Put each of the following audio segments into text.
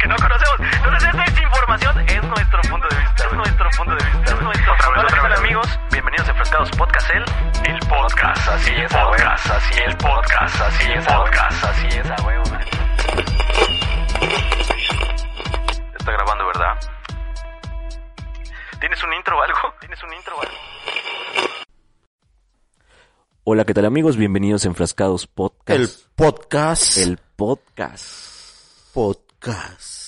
Que no conocemos. Entonces esta es información, es nuestro punto de vista. Es nuestro punto de vista. Es nuestro otra vez, otra vez, amigos. Bienvenidos a Enfrascados Podcast, el, el podcast, así es, podcast, así es, podcast, así es, podcast, así es, a huevo. Está grabando, ¿verdad? ¿Tienes un intro o algo? ¿Tienes un intro o algo? Hola, ¿qué tal amigos? Bienvenidos a Enfrascados Podcast. El podcast. El podcast. podcast.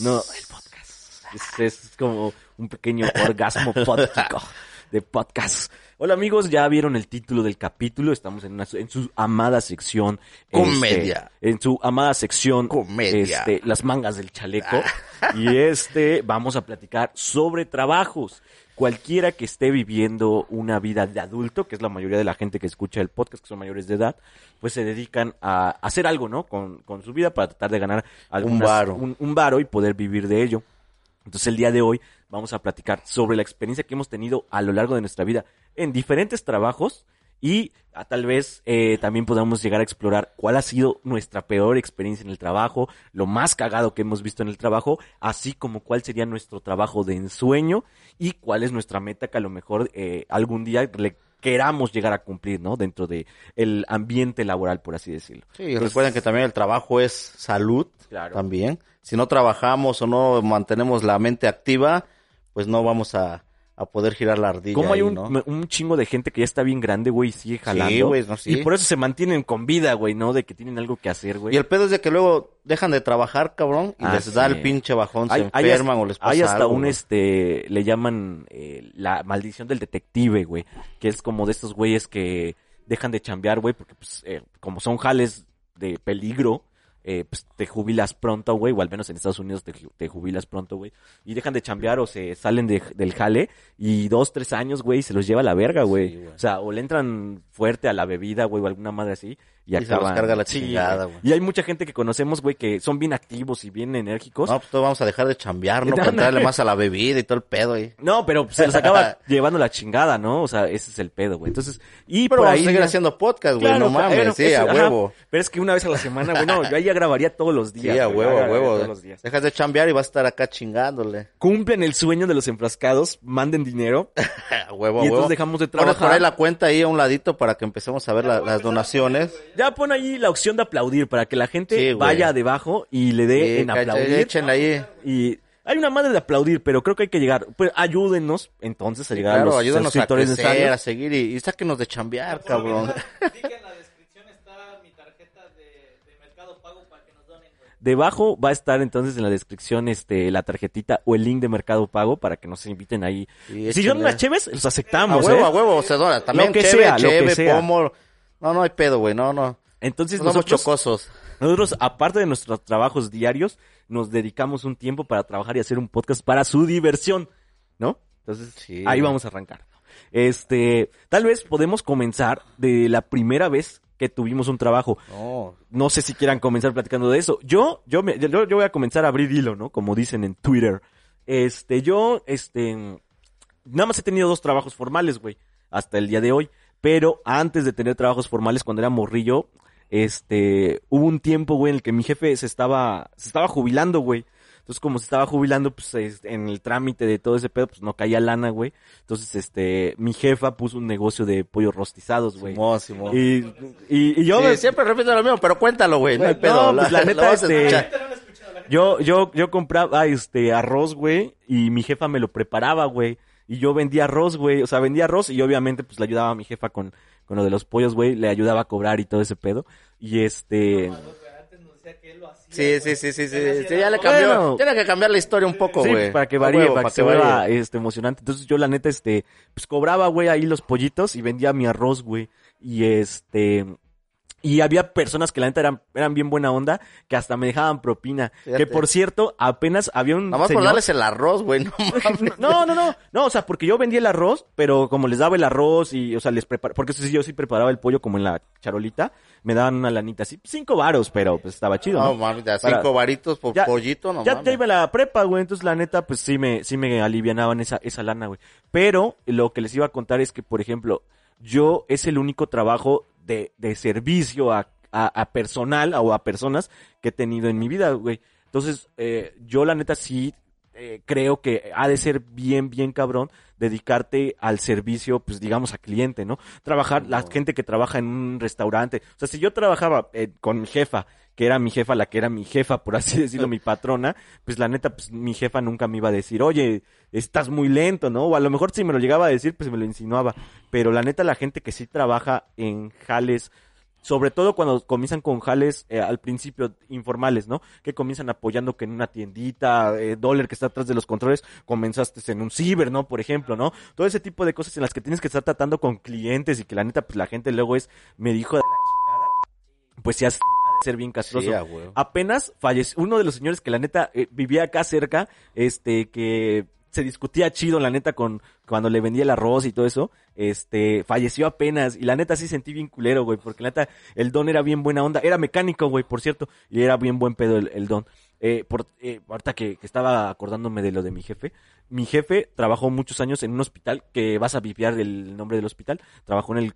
No, el podcast. Es, es como un pequeño orgasmo pódtico de podcast. Hola amigos, ya vieron el título del capítulo. Estamos en, una, en su amada sección. Comedia. este, en su amada sección. Comedia. Este, las mangas del chaleco. y este, vamos a platicar sobre trabajos. Cualquiera que esté viviendo una vida de adulto, que es la mayoría de la gente que escucha el podcast, que son mayores de edad, pues se dedican a hacer algo, ¿no? Con, con su vida para tratar de ganar algunas- varo. un, un varo y poder vivir de ello. Entonces el día de hoy vamos a platicar sobre la experiencia que hemos tenido a lo largo de nuestra vida en diferentes trabajos y ah, tal vez eh, también podamos llegar a explorar cuál ha sido nuestra peor experiencia en el trabajo, lo más cagado que hemos visto en el trabajo, así como cuál sería nuestro trabajo de ensueño y cuál es nuestra meta que a lo mejor eh, algún día le queramos llegar a cumplir, ¿no? Dentro de el ambiente laboral, por así decirlo. Sí, recuerden que también el trabajo es salud. Claro. También. Si no trabajamos o no mantenemos la mente activa, pues no vamos a, a poder girar la ardilla. ¿Cómo hay ahí, un, ¿no? un chingo de gente que ya está bien grande, güey, y sigue jalando? güey, no, sí. Y por eso se mantienen con vida, güey, ¿no? De que tienen algo que hacer, güey. Y el pedo es de que luego dejan de trabajar, cabrón, y Ah, les da sí. el pinche bajón, Hay, se enferman o les pasa hay hasta algo, un, güey. este, le llaman eh, la maldición del detective, güey. Que es como de estos güeyes que dejan de chambear, güey, porque pues, eh, como son jales de peligro, eh, pues te jubilas pronto, güey, o al menos en Estados Unidos te, ju- te jubilas pronto, güey. Y dejan de chambear o se salen de- del jale y dos, tres años, güey, se los lleva a la verga, güey. Sí, güey. o sea, o le entran fuerte a la bebida, güey, o alguna madre así. Y, Y se los carga la chingada, güey. Y hay mucha gente que conocemos, güey, que son bien activos y bien enérgicos. No, pues todos vamos a dejar de chambear, ¿no? Para entrarle más a la bebida y todo el pedo ahí. No, pero se los acaba llevando la chingada, ¿no? O sea, ese es el pedo, güey. Entonces, y Pero por vamos ahí... a seguir haciendo podcast, güey, Claro, no mames, sí, eso, a ajá. huevo. Pero es que una vez a la semana, güey, no, yo ahí ya grabaría todos los días. Sí, a güey, huevo, a huevo. Todos los días. Dejas de chambear y vas a estar acá chingándole. Cumplen el sueño de los enfrascados, manden dinero. A huevo, a Y entonces huevo. dejamos de Pones por trabajar. ahí la cuenta ahí a un ladito para que empecemos a ver la- las donaciones. Ya pon ahí la opción de aplaudir para que la gente Sí, vaya debajo y le dé Sí, en aplaudir. Échenle ahí. Y hay una madre de aplaudir, pero creo que hay que llegar. Pues ayúdennos entonces a llegar a Claro, los ayúdanos a suscriptores crecer, a seguir y, y sáquenos de chambear, cabrón. Aquí en la descripción está mi tarjeta de, de Mercado Pago para que nos donen, güey. Debajo va a estar entonces en la descripción este la tarjetita o el link de Mercado Pago para que nos inviten ahí. Sí, si son unas cheves, los A aceptamos, huevo, ¿eh? a huevo, se dona. También Lo que cheve, sea, lo que sea. pomo. No, no hay pedo, güey, no, no. Entonces No somos nosotros, chocosos. nosotros, aparte de nuestros trabajos diarios, nos dedicamos un tiempo para trabajar y hacer un podcast para su diversión, ¿no? Entonces, Sí. ahí vamos a arrancar. Este, tal vez podemos comenzar de la primera vez que tuvimos un trabajo. No, No sé si quieran comenzar platicando de eso. Yo, yo, me, yo, yo voy a comenzar a abrir hilo, ¿no? Como dicen en Twitter. Este, yo, este, nada más he tenido dos trabajos formales, güey, hasta el día de hoy. Pero antes de tener trabajos formales, cuando era morrillo, este, hubo un tiempo, güey, en el que mi jefe se estaba, se estaba jubilando, güey. Entonces, como se estaba jubilando, pues, es- en el trámite de todo ese pedo, pues, no caía lana, güey. Entonces, este, mi jefa puso un negocio de pollos rostizados, güey. Simón. Y, y, y yo Sí, me- siempre repito lo mismo, pero cuéntalo, güey, no hay no, pedo. pues, la neta, vamos a este, yo, yo, yo compraba, este, arroz, güey, y mi jefa me lo preparaba, güey. Y yo vendía arroz, güey, o sea, vendía arroz y obviamente, pues, le ayudaba a mi jefa con, con lo de los pollos, güey, le ayudaba a cobrar y todo ese pedo. Y este, sea que él lo hacía. Sí, sí, sí, sí, sí, sí, ya le cambió, Bueno. tiene que cambiar la historia un poco, Sí, güey. para que varíe, huevo, para que se vea este, emocionante. Entonces yo la neta, este, pues cobraba, güey, ahí los pollitos y vendía mi arroz, güey. Y este, y había personas que la neta eran, eran bien buena onda, que hasta me dejaban propina. Fíjate. Que por cierto, apenas había un Nada más por señor- darles el arroz, güey, no. No, no, no, no, o sea, porque yo vendía el arroz, pero como les daba el arroz y, o sea, les preparaba, porque eso sí, yo sí preparaba el pollo como en la charolita, me daban una lanita así, cinco varos, pero pues estaba chido, No ¿no? mames, de a Para- cinco varitos por Ya- pollito, no ya, ya iba la prepa, güey, entonces la neta, pues sí me, sí me alivianaban esa, esa lana, güey. Pero lo que les iba a contar es que, por ejemplo, yo es el único trabajo de, de servicio a, a, a personal o a personas que he tenido en mi vida, güey. Entonces, eh, yo la neta sí eh, creo que ha de ser bien, bien cabrón dedicarte al servicio, pues digamos, a cliente, ¿no? Trabajar, la gente que trabaja en un restaurante. O sea, si yo trabajaba eh, con mi jefa, que era mi jefa, la que era mi jefa, por así decirlo, mi patrona, pues la neta, pues mi jefa nunca me iba a decir, oye, estás muy lento, ¿no? O a lo mejor si me lo llegaba a decir, pues me lo insinuaba. Pero la neta, la gente que sí trabaja en jales, sobre todo cuando comienzan con jales eh, al principio informales, ¿no? Que comienzan apoyando que en una tiendita, eh, dólar que está atrás de los controles, comenzaste en un ciber, ¿no? Por ejemplo, ¿no? Todo ese tipo de cosas en las que tienes que estar tratando con clientes y que la neta, pues la gente luego es, me dijo de la chingada, pues de ser bien castroso. Sí. Apenas falleció uno de los señores que la neta eh, vivía acá cerca, este, que se discutía chido, la neta, con cuando le vendía el arroz y todo eso, este, falleció apenas, y la neta sí sentí bien culero, güey, porque la neta, el don era bien buena onda, era mecánico, güey, por cierto, y era bien buen pedo el, don. Eh, por, eh, ahorita que, estaba acordándome de lo de mi jefe, mi jefe trabajó muchos años en un hospital, que vas a vipiar el nombre del hospital, trabajó en el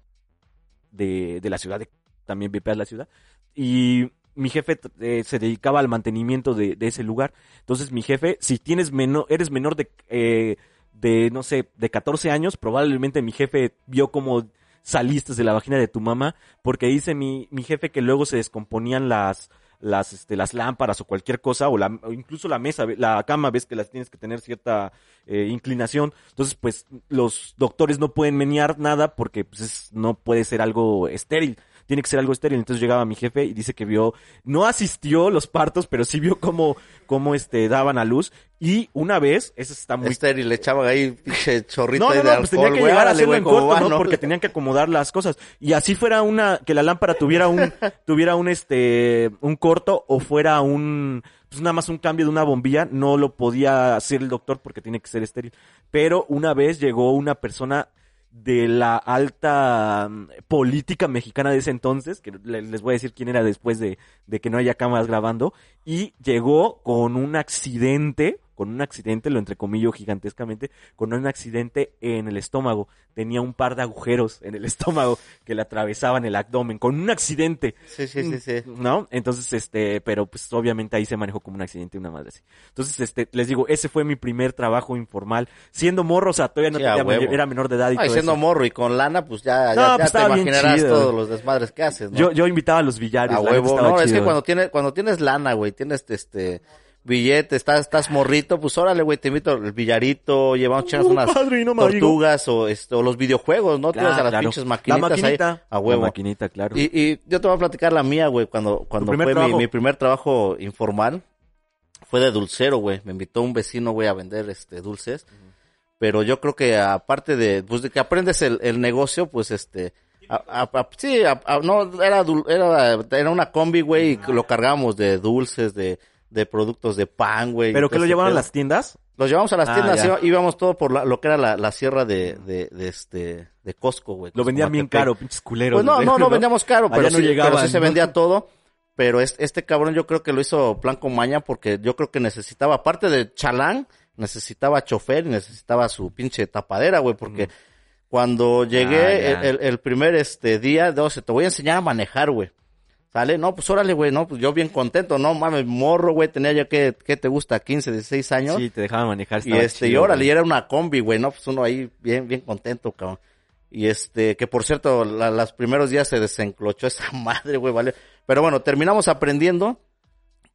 de, de la ciudad, de, también vipear la ciudad, y mi jefe eh, se dedicaba al mantenimiento de, ese lugar. Entonces mi jefe, si tienes menor, eres menor de, eh, de, no sé, de 14 años, probablemente mi jefe vio como saliste de la vagina de tu mamá, porque dice mi, mi jefe que luego se descomponían las, las, este, las lámparas o cualquier cosa, o, la, incluso la mesa, la cama, ves que las tienes que tener cierta eh, inclinación. Entonces, pues, los doctores no pueden menear nada porque, pues, es- no puede ser algo estéril. Tiene que ser algo estéril. Entonces llegaba mi jefe y dice que vio, no asistió los partos, pero sí vio cómo, cómo, este, daban a luz. Y una vez, eso está muy Estéril, le echaba ahí pinche chorrito no, ahí no, de no, pues tenía que llegar a hacerlo güey, en ¿cómo corto, va, ¿no? no? Porque tenían que acomodar las cosas. Y así fuera una, que la lámpara tuviera un, tuviera un, este, un corto o fuera un, pues nada más un cambio de una bombilla, no lo podía hacer el doctor porque tiene que ser estéril. Pero una vez llegó una persona de la alta mm, política mexicana de ese entonces, que le- les voy a decir quién era después de, de que no haya cámaras grabando, y llegó con un accidente, con un accidente, lo entrecomillo gigantescamente, con un accidente en el estómago. Tenía un par de agujeros en el estómago que le atravesaban el abdomen, con un accidente. Sí, sí, sí, sí. ¿No? Entonces, este, pero pues obviamente ahí se manejó como un accidente, una madre así. Entonces, este, les digo, ese fue mi primer trabajo informal. Siendo morro, o sea, todavía no Sí, tenía, huevo. era menor de edad y Ay, todo siendo eso. morro y con lana, pues ya, ya, No, ya pues te estaba bien imaginarás chido. todos los desmadres que haces, ¿no? Yo, yo invitaba a los billares. a huevo, no, es que cuando tienes, cuando tienes lana, güey, tienes este billete, estás, estás morrito, pues órale, güey, te invito al billarito, llevamos unas padrino, tortugas o, este, o los videojuegos, ¿no? Te Claro, ibas a las claro. pinches La maquinitas maquinita. ahí, a huevo. La maquinita, claro. Y, y yo te voy a platicar la mía, güey, cuando, cuando fue mi, primer trabajo informal, fue de dulcero, güey. Me invitó un vecino, güey, a vender este dulces. Pero yo creo que aparte de, pues de que aprendes el, el negocio, pues este, a- a- a- sí, a- a- no, era, era, era una combi, güey, y lo cargábamos de dulces, de, de productos de pan, güey. ¿Pero todo lo ese llevaban a las tiendas? Los llevamos a las Ah, tiendas, ya. íbamos todo por la- lo que era la, la sierra de, de, de este, de Costco, güey. Lo vendían bien caro, pinches culeros. Pues no, güey, no, no vendíamos caro, pero, no sí, llegaban, pero sí se ¿no? vendía todo. Pero este, este cabrón yo creo que lo hizo plan con maña porque yo creo que necesitaba, aparte de chalán, necesitaba chofer y necesitaba su pinche tapadera, güey, porque cuando llegué Ah, el primer este día, no, se te voy a enseñar a manejar, güey. ¿Sale? No, pues órale, güey, no, pues yo bien contento, no mames, morro, güey, tenía ya que, ¿qué te gusta? 15, 16 años. Sí, te dejaban manejar. Y este, y órale, y era una combi, güey, ¿no? Pues uno ahí bien, bien contento, cabrón. Y este, que por cierto, la, los primeros días se desenclochó esa madre, güey, vale. Pero bueno, terminamos aprendiendo,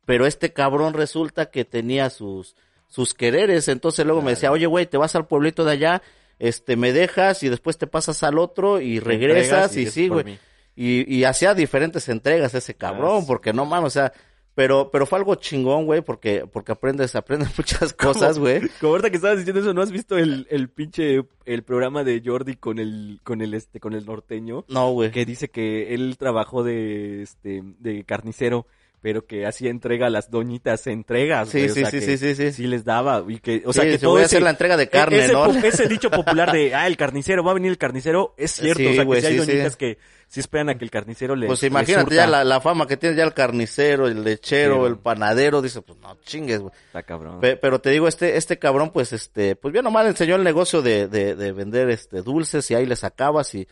pero este cabrón resulta que tenía sus, sus quereres, entonces luego me decía, oye, güey, te vas al pueblito de allá, este, me dejas y después te pasas al otro y regresas y, sí, güey. Y, y hacía diferentes entregas ese cabrón, porque no mames, o sea, Pero, pero fue algo chingón, güey, porque, porque aprendes, aprendes muchas cosas, güey. Como ahorita que estabas diciendo eso, ¿no has visto el, el pinche, el programa de Jordi con el, con el este, con el norteño? No, güey. Que dice que él trabajó de, este, de carnicero, pero que hacía entrega a las doñitas, entregas, Sí, o sí, sí, sí, sí, sí. les daba, y que, o sea, que se todo voy a hacer la entrega de carne, ¿no? ese dicho popular de, ah, el carnicero, va a venir el carnicero, es cierto, Sí, o sea, que si hay doñitas que sí esperan a que el carnicero le Pues imagínate ya la, la fama que tiene ya el carnicero, el lechero, Sí, el panadero, dice, pues no chingues, güey. Está cabrón. Pe- Pero te digo, este, este cabrón, pues, este, pues bien nomás le enseñó el negocio de, de, de vender, este, dulces y ahí le sacabas y,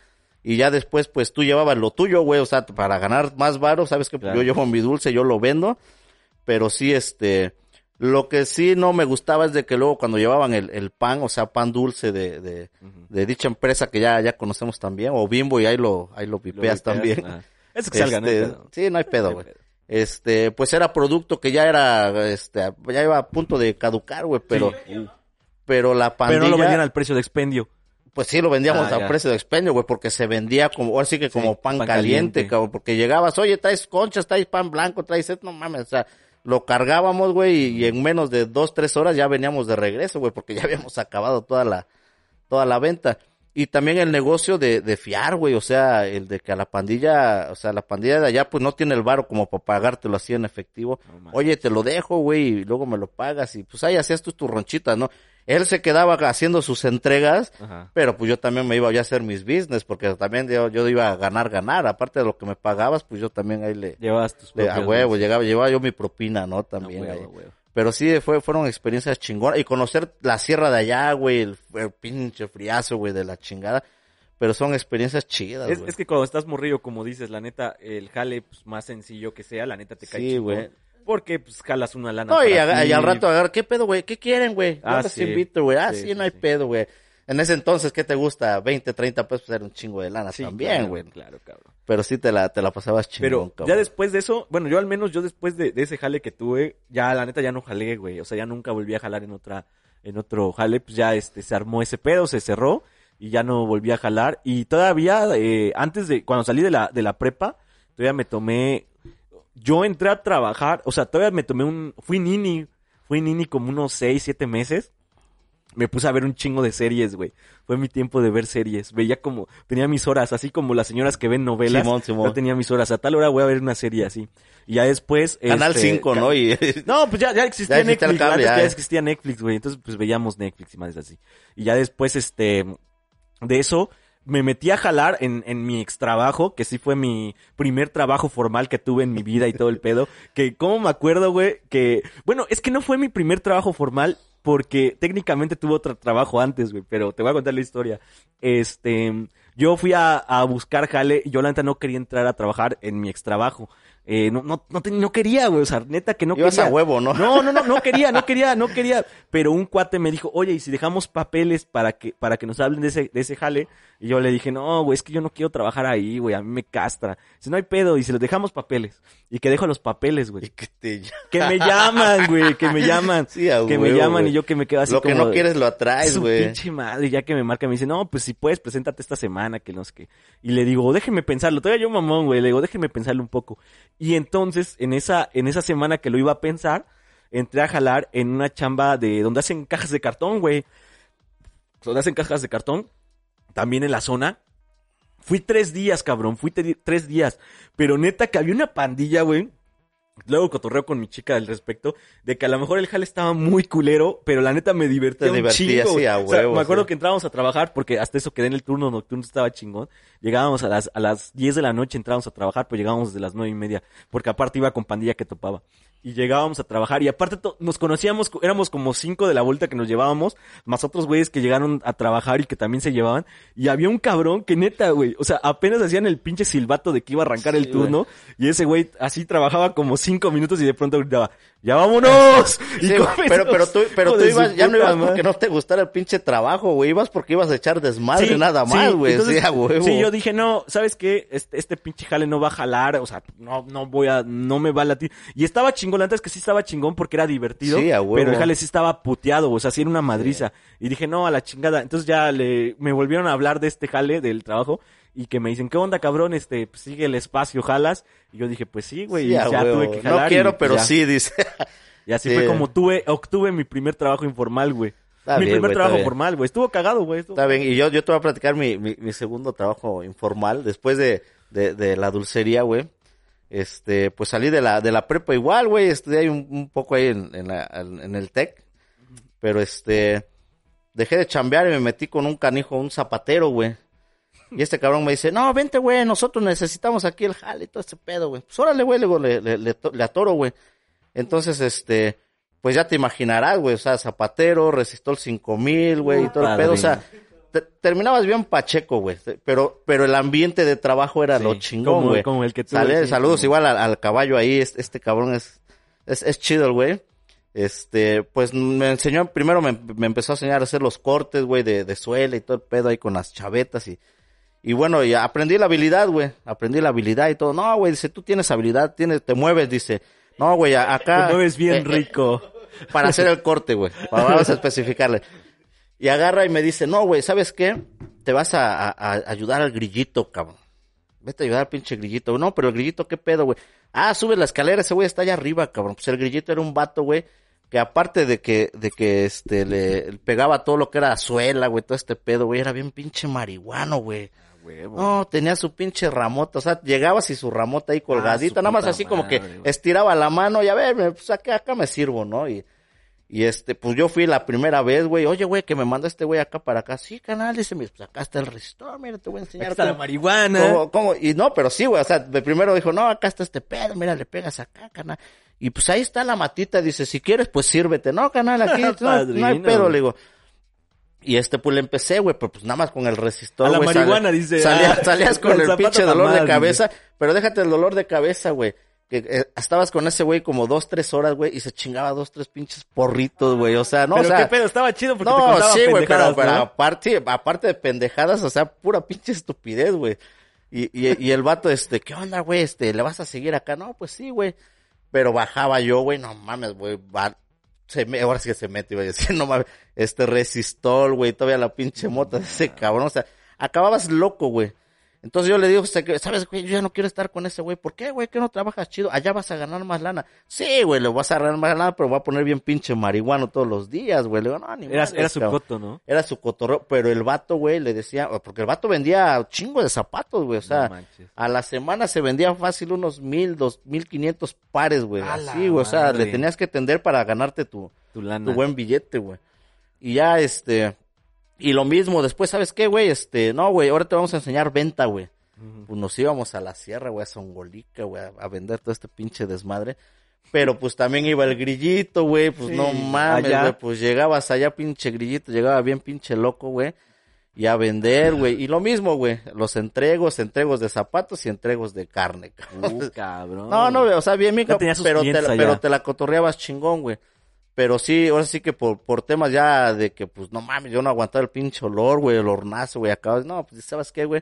y ya después, pues, tú llevabas lo tuyo, güey, o sea, para ganar más varo, sabes que Claro. yo llevo mi dulce, yo lo vendo, pero sí, este, lo que sí no me gustaba es de que luego cuando llevaban el, el pan, o sea, pan dulce de, de, de dicha empresa que ya, ya conocemos también, o Bimbo y ahí lo, ahí lo Lo pipeas también. ah. Eso que salga, ¿no? Este, Hay pedo. Sí, no hay pedo, güey. Este, pues era producto que ya era, este, ya iba a punto de caducar, güey, pero, pero la pandilla, Pero no lo vendían al precio de expendio. Pues sí lo vendíamos Ah, a ya. precio de expendio, güey, porque se vendía como, ahora sí que como pan, pan caliente, caliente. cabrón, porque llegabas, oye, traes conchas, traes pan blanco, traes no mames, o sea, lo cargábamos, güey, y, en menos de dos, tres horas ya veníamos de regreso, güey, porque ya habíamos acabado toda la, toda la venta. Y también el negocio de, de fiar, güey, o sea, el de que a la pandilla, o sea, la pandilla de allá, pues no tiene el varo como para pagártelo así en efectivo. No. Oye, te lo dejo, güey, y luego me lo pagas, y pues ahí hacías tus tu ronchitas, ¿no? Él se quedaba haciendo sus entregas, Ajá. pero pues yo también me iba ya a hacer mis business, porque también yo, yo iba a ganar, ganar, aparte de lo que me pagabas, pues yo también ahí le, Llevabas tus le- a huevo, llegaba, llevaba yo mi propina, ¿no? A También huevo, ahí. a huevo. Pero sí, fue, fueron experiencias chingonas. Y conocer la sierra de allá, güey, el, el pinche friazo, güey, de la chingada. Pero son experiencias chidas, Es, güey. es que cuando estás morrillo, como dices, la neta, el jale, pues, más sencillo que sea, la neta te cae Sí, güey. Porque, pues, jalas una lana No, y, ti. y al rato agarrar, ¿qué pedo, güey? ¿Qué quieren, güey? Ah, sí. invito, güey. Ah, Sí, no hay sí. pedo, güey. En ese entonces, ¿qué te gusta? 20, 30 pesos, era un chingo de lana también, claro, güey. Claro, cabrón. Pero sí te la, te la pasabas chingón, Pero cabrón. ya después de eso, bueno, yo al menos, yo después de, de ese jale que tuve, ya la neta ya no jalé, güey. O sea, ya nunca volví a jalar en otra, en otro jale, pues ya este, se armó ese pedo, se cerró y ya no volví a jalar. Y todavía, eh, antes de, cuando salí de la, de la prepa, todavía me tomé, yo entré a trabajar, o sea, todavía me tomé un, fui nini, fui nini como unos seis, siete meses. Me puse a ver un chingo de series, güey. Fue mi tiempo de ver series. Veía como, tenía mis horas, así como las señoras que ven novelas. Simón, Simón. Yo tenía mis horas. A tal hora voy a ver una serie así. Y ya después. Canal este, 5, ¿no? Y, No, pues ya, ya existía Ya existía el Netflix. cable, ya. ya existía Netflix, güey. Entonces, pues veíamos Netflix y más así. Y ya después, este, de eso, me metí a jalar en, en mi ex trabajo, que sí fue mi primer trabajo formal que tuve en mi vida y todo el pedo. Que, ¿cómo me acuerdo, güey? Que, bueno, es que no fue mi primer trabajo formal porque técnicamente tuve otro trabajo antes, güey. Pero te voy a contar la historia. Este, yo fui a, a buscar jale y yo la neta no quería entrar a trabajar en mi ex trabajo. Eh, no, no, no, te- no quería, güey. O sea, neta que no Ibas quería. a huevo, ¿no? No, no, no, no quería, no quería, no quería. Pero un cuate me dijo, oye, ¿y si dejamos papeles para que, para que nos hablen de ese, de ese jale? Y yo le dije, no, güey, es que yo no quiero trabajar ahí, güey, a mí me castra. Si no hay pedo, y si les dejamos papeles. Y que dejo los papeles, y güey. que te... Que me llaman, güey, que me llaman. Sí, a que me llaman y yo que me quedo así Lo que no quieres lo atraes, güey. pinche madre, ya que me marca, me dice, no, pues si puedes, preséntate esta semana, que no sé qué. Y le digo, déjeme pensarlo, todavía yo mamón, güey, le digo, déjeme pensarlo un poco. Y entonces, en esa, en esa semana que lo iba a pensar, entré a jalar en una chamba de, donde hacen cajas de cartón, güey. Donde hacen cajas de cartón, también en la zona. Fui tres días, cabrón, fui tres días. Pero neta que había una pandilla, güey. Luego cotorreo con mi chica al respecto, de que a lo mejor el jale estaba muy culero, pero la neta me divertía Te un chingo, sí, a O sea, huevo, me acuerdo sí. que entrábamos a trabajar, porque hasta eso quedé en el turno nocturno, estaba chingón. Llegábamos a las, a las 10 de la noche, entrábamos a trabajar, pues llegábamos desde las nueve y media, porque aparte iba con pandilla que topaba. Y llegábamos a trabajar, y aparte nos conocíamos, éramos como cinco de la vuelta que nos llevábamos, más otros güeyes que llegaron a trabajar y que también se llevaban. Y había un cabrón que neta, güey, o sea, apenas hacían el pinche silbato de que iba a arrancar el Sí, turno, y ese güey así trabajaba como cinco minutos y de pronto gritaba, ¡ya vámonos! Y Sí, pero, pero tú, pero tú ibas, ya no ibas porque no te gustara el pinche trabajo, güey. Ibas porque ibas a echar desmadre Sí, nada más, güey. Sí, sí, yo dije, no, ¿sabes qué? Este, este pinche jale no va a jalar, o sea, no, no voy a, no me va a latir. Y estaba chingón, la neta es que sí estaba chingón porque era divertido. Sí, a huevo. Pero el jale sí estaba puteado, o sea, sí era una madriza. Y dije, no, a la chingada. Entonces ya le, me volvieron a hablar de este jale, del trabajo. Y que me dicen, ¿qué onda, cabrón? Este, pues, sigue el espacio, jalas. Y yo dije, pues sí, güey, Sí, ya tuve que jalar. No quiero, pues, pero ya. sí, dice. Y así Sí. fue como tuve, obtuve mi primer trabajo informal, güey. Está mi bien, primer trabajo formal, güey. Estuvo cagado, güey. estuvo- Está bien, y yo, yo te voy a platicar mi, mi, mi segundo trabajo informal, después de, de, de la dulcería, güey. Este, pues salí de la, de la prepa igual, güey, estudié ahí un, un poco ahí en, en, la- en el TEC, pero este, dejé de chambear y me metí con un canijo, un zapatero, güey. Y este cabrón me dice, no, vente, güey, nosotros necesitamos aquí el jale y todo ese pedo, güey. Pues órale, güey, le, le, le, le, to- le atoro, güey. Entonces, este, pues ya te imaginarás, güey, o sea, zapatero, resistol 5000, güey, y todo el pedo, o sea, te- terminabas bien pacheco, güey, pero, pero el ambiente de trabajo era Sí, lo chingón, güey. como el que tú Sale- decías, saludos como- igual al, al caballo ahí, este, este cabrón es, es, es chido el güey. Este, pues me enseñó, primero me, me empezó a enseñar a hacer los cortes, güey, de, de suela y todo el pedo ahí con las chavetas y, y bueno, y aprendí la habilidad, güey, aprendí la habilidad y todo. No, güey, dice, tú tienes habilidad, tienes, te mueves, dice. No, güey, acá. Te mueves bien eh, eh, rico. para hacer el corte, güey. Vamos a especificarle. Y agarra y me dice, no, güey, ¿sabes qué? Te vas a, a- a ayudar al grillito, cabrón. Vete a ayudar al pinche grillito. No, pero el grillito, ¿qué pedo, güey? Ah, sube la escalera, ese güey está allá arriba, cabrón. Pues el grillito era un vato, güey, que aparte de que, de que, este, le pegaba todo lo que era suela, güey, todo este pedo, güey, era bien pinche marihuano, güey. No, tenía su pinche ramota, o sea, llegabas y su ramota ahí colgadita, Ah, su nada más así como que güey. estiraba la mano y a ver, me- pues acá, acá me sirvo, ¿no? Y, y este, pues yo fui la primera vez, güey, oye, güey, que me manda este güey acá para acá. Sí, canal, dice, pues acá está el resistor, mira, te voy a enseñar. Aquí está la marihuana. cómo- cómo- Y no, pero sí, güey, o sea, de primero dijo, no, acá está este pedo, mira, le pegas acá, canal. Y pues ahí está la matita, dice, si quieres, pues sírvete. No, canal, aquí no, no hay pedo, le digo. Y este, pues le empecé, güey, pero pues nada más con el resistor, A la sale- marihuana, dice, ah, salías con con el pinche dolor de cabeza, pero déjate el dolor de cabeza, güey. Que eh, estabas con ese güey como dos, tres horas, güey, y se chingaba dos, tres pinches porritos, güey. O sea, no, pero o sea. qué pedo, estaba chido porque te No, contaba sí, güey, pero, aparte, aparte de pendejadas, o sea, pura pinche estupidez, güey. Y, y, y el vato, este, ¿qué onda, güey? Este, ¿le vas a seguir acá? No, pues sí, güey. Pero bajaba yo, güey, no mames, güey, va- se me, ahora sí que se mete, iba a decir, no mames, este resistol, güey, todavía la pinche mota de ese cabrón, o sea, acababas loco, güey. Entonces yo le digo, "Este, ¿sabes, güey? Yo ya no quiero estar con ese güey. ¿Por qué, güey? ¿Que no trabajas chido? Allá vas a ganar más lana. Sí, güey, le vas a ganar más lana, pero voy a poner bien pinche marihuano todos los días, güey. Le digo, no, ni Era, era su cabrón". coto, ¿no? Era su cotorreo, pero el vato, güey, le decía, porque el vato vendía chingo de zapatos, güey, o sea, No a la semana se vendía fácil unos mil, dos mil quinientos pares, güey, así, güey, o sea, madre. le tenías que tender para ganarte tu, Tu lana. tu buen billete, güey. Y ya, este, y lo mismo, después, ¿sabes qué, güey? Este, no, güey, ahora te vamos a enseñar venta, güey. Pues nos íbamos a la sierra, güey, a Songolica, güey, a, a vender todo este pinche desmadre. Pero pues también iba el grillito, güey, pues Sí, no mames, allá. güey, pues llegabas allá, pinche grillito, llegaba bien pinche loco, güey. Y a vender, güey. Y lo mismo, güey, los entregos, entregos de zapatos y entregos de carne, cabrón. Uh, cabrón. No, no, o sea, bien, mi Ya tenía sus pero, te allá. pero te la cotorreabas chingón, güey. Pero sí, ahora sí que por, por temas ya de que, pues, no mames, yo no aguantaba el pinche olor, güey, el hornazo, güey, acabas, no, pues, ¿sabes qué, güey?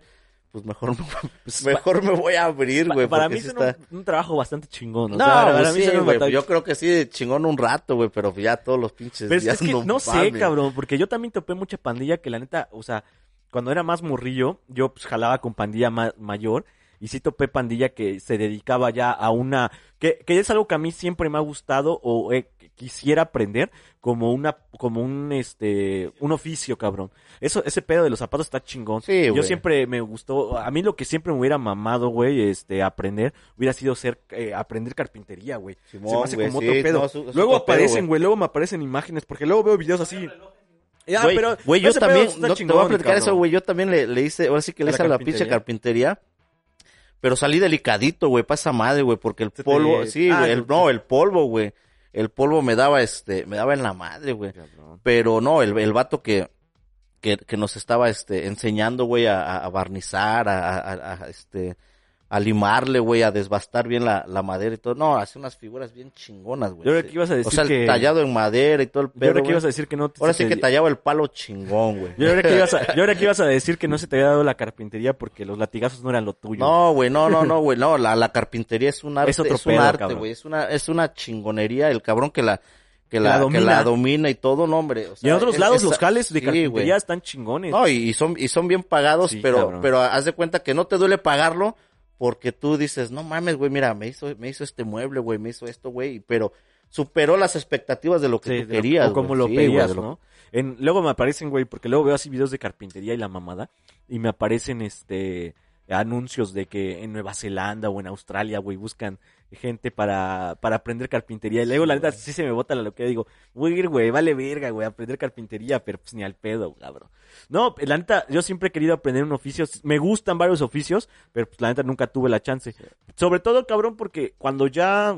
Pues mejor, me, mejor me voy a abrir, güey. para mí sí es está- un, un trabajo bastante chingón. o No, sea, para pues mí sí, güey, mata- yo creo que sí, chingón un rato, güey, pero ya todos los pinches Pero es, días es que no, sé, mames. cabrón, porque yo también topé mucha pandilla que la neta, o sea, cuando era más morrillo, yo pues jalaba con pandilla ma- mayor y sí topé pandilla que se dedicaba ya a una, que, que es algo que a mí siempre me ha gustado o eh, que quisiera aprender como una, como un, este, un oficio, cabrón. Eso, ese pedo de los zapatos está chingón. Sí, yo siempre me gustó, a mí lo que siempre me hubiera mamado, güey, este, aprender, hubiera sido ser, eh, aprender carpintería, güey. Se me hace como sí, otro pedo. no, luego aparecen, güey. luego me aparecen imágenes, porque luego veo videos así. Ya, Güey, pero güey, yo también, no, te voy a chingón, platicar eso, güey, yo también le, le hice, ahora sí que le ¿A la hice a la pinche carpintería? pero salí delicadito, güey, para esa madre, güey, porque el polvo, sí, ah, güey, el, no, el polvo, güey, el polvo me daba, este, me daba en la madre, güey, pero no, el, el vato que, que, que nos estaba, este, enseñando, güey, a, a- barnizar, a- a- a, este, a limarle, güey, a desbastar bien la, la madera y todo, no, hace unas figuras bien chingonas, güey. Yo creo que ibas a decir o sea, que- tallado en madera y todo el Yo pedo, creo que ibas a decir que no te- Ahora sí que tallaba el palo chingón, güey. Yo creo que ibas a, yo creo que ibas a decir que no se te había dado la carpintería porque los latigazos no eran lo tuyo. No, güey, no, no, no, güey, no, la, la carpintería es un arte, Es es, otro un pedo, arte, güey, es una, es una chingonería, el cabrón que la, que la, la que la domina. domina y todo, no, hombre. o Y en sea, otros es- lados es- los jales de sí, carpintería están chingones. No, y, y son, y son bien pagados, Sí, pero, cabrón. pero haz de cuenta que no te duele pagarlo porque tú dices, no mames, güey, mira, me hizo, me hizo este mueble, güey, me hizo esto, güey, pero superó las expectativas de lo que Sí, tú querías. o como lo Sí, pedías, ¿no? En, luego me aparecen, güey, porque luego veo así videos de carpintería y la mamada, y me aparecen, este, anuncios de que en Nueva Zelanda o en Australia, güey, buscan gente para, para aprender carpintería. Y luego, la neta, sí se me bota la loquera. Digo, ir, güey, vale verga, güey, aprender carpintería, pero pues ni al pedo, cabrón. No, la neta, yo siempre he querido aprender un oficio. Me gustan varios oficios, pero pues la neta nunca tuve la chance. Sobre todo, cabrón, porque cuando ya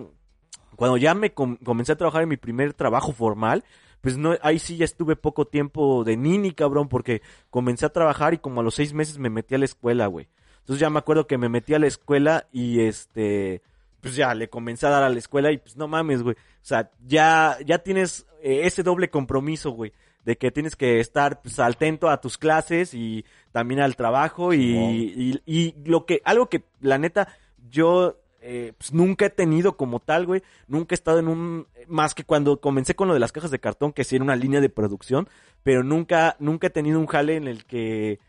cuando ya me com- comencé a trabajar en mi primer trabajo formal, pues no, ahí sí ya estuve poco tiempo de nini, cabrón, porque comencé a trabajar y como a los seis meses me metí a la escuela, güey. Entonces ya me acuerdo que me metí a la escuela y este, pues ya le comencé a dar a la escuela y pues no mames, güey. O sea, ya, ya tienes eh, ese doble compromiso, güey. De que tienes que estar pues, atento a tus clases y también al trabajo y, y, y lo que, algo que la neta, yo eh, pues nunca he tenido como tal, güey. Nunca he estado en un, más que cuando comencé con lo de las cajas de cartón, que sí era una línea de producción, pero nunca, nunca he tenido un jale en el que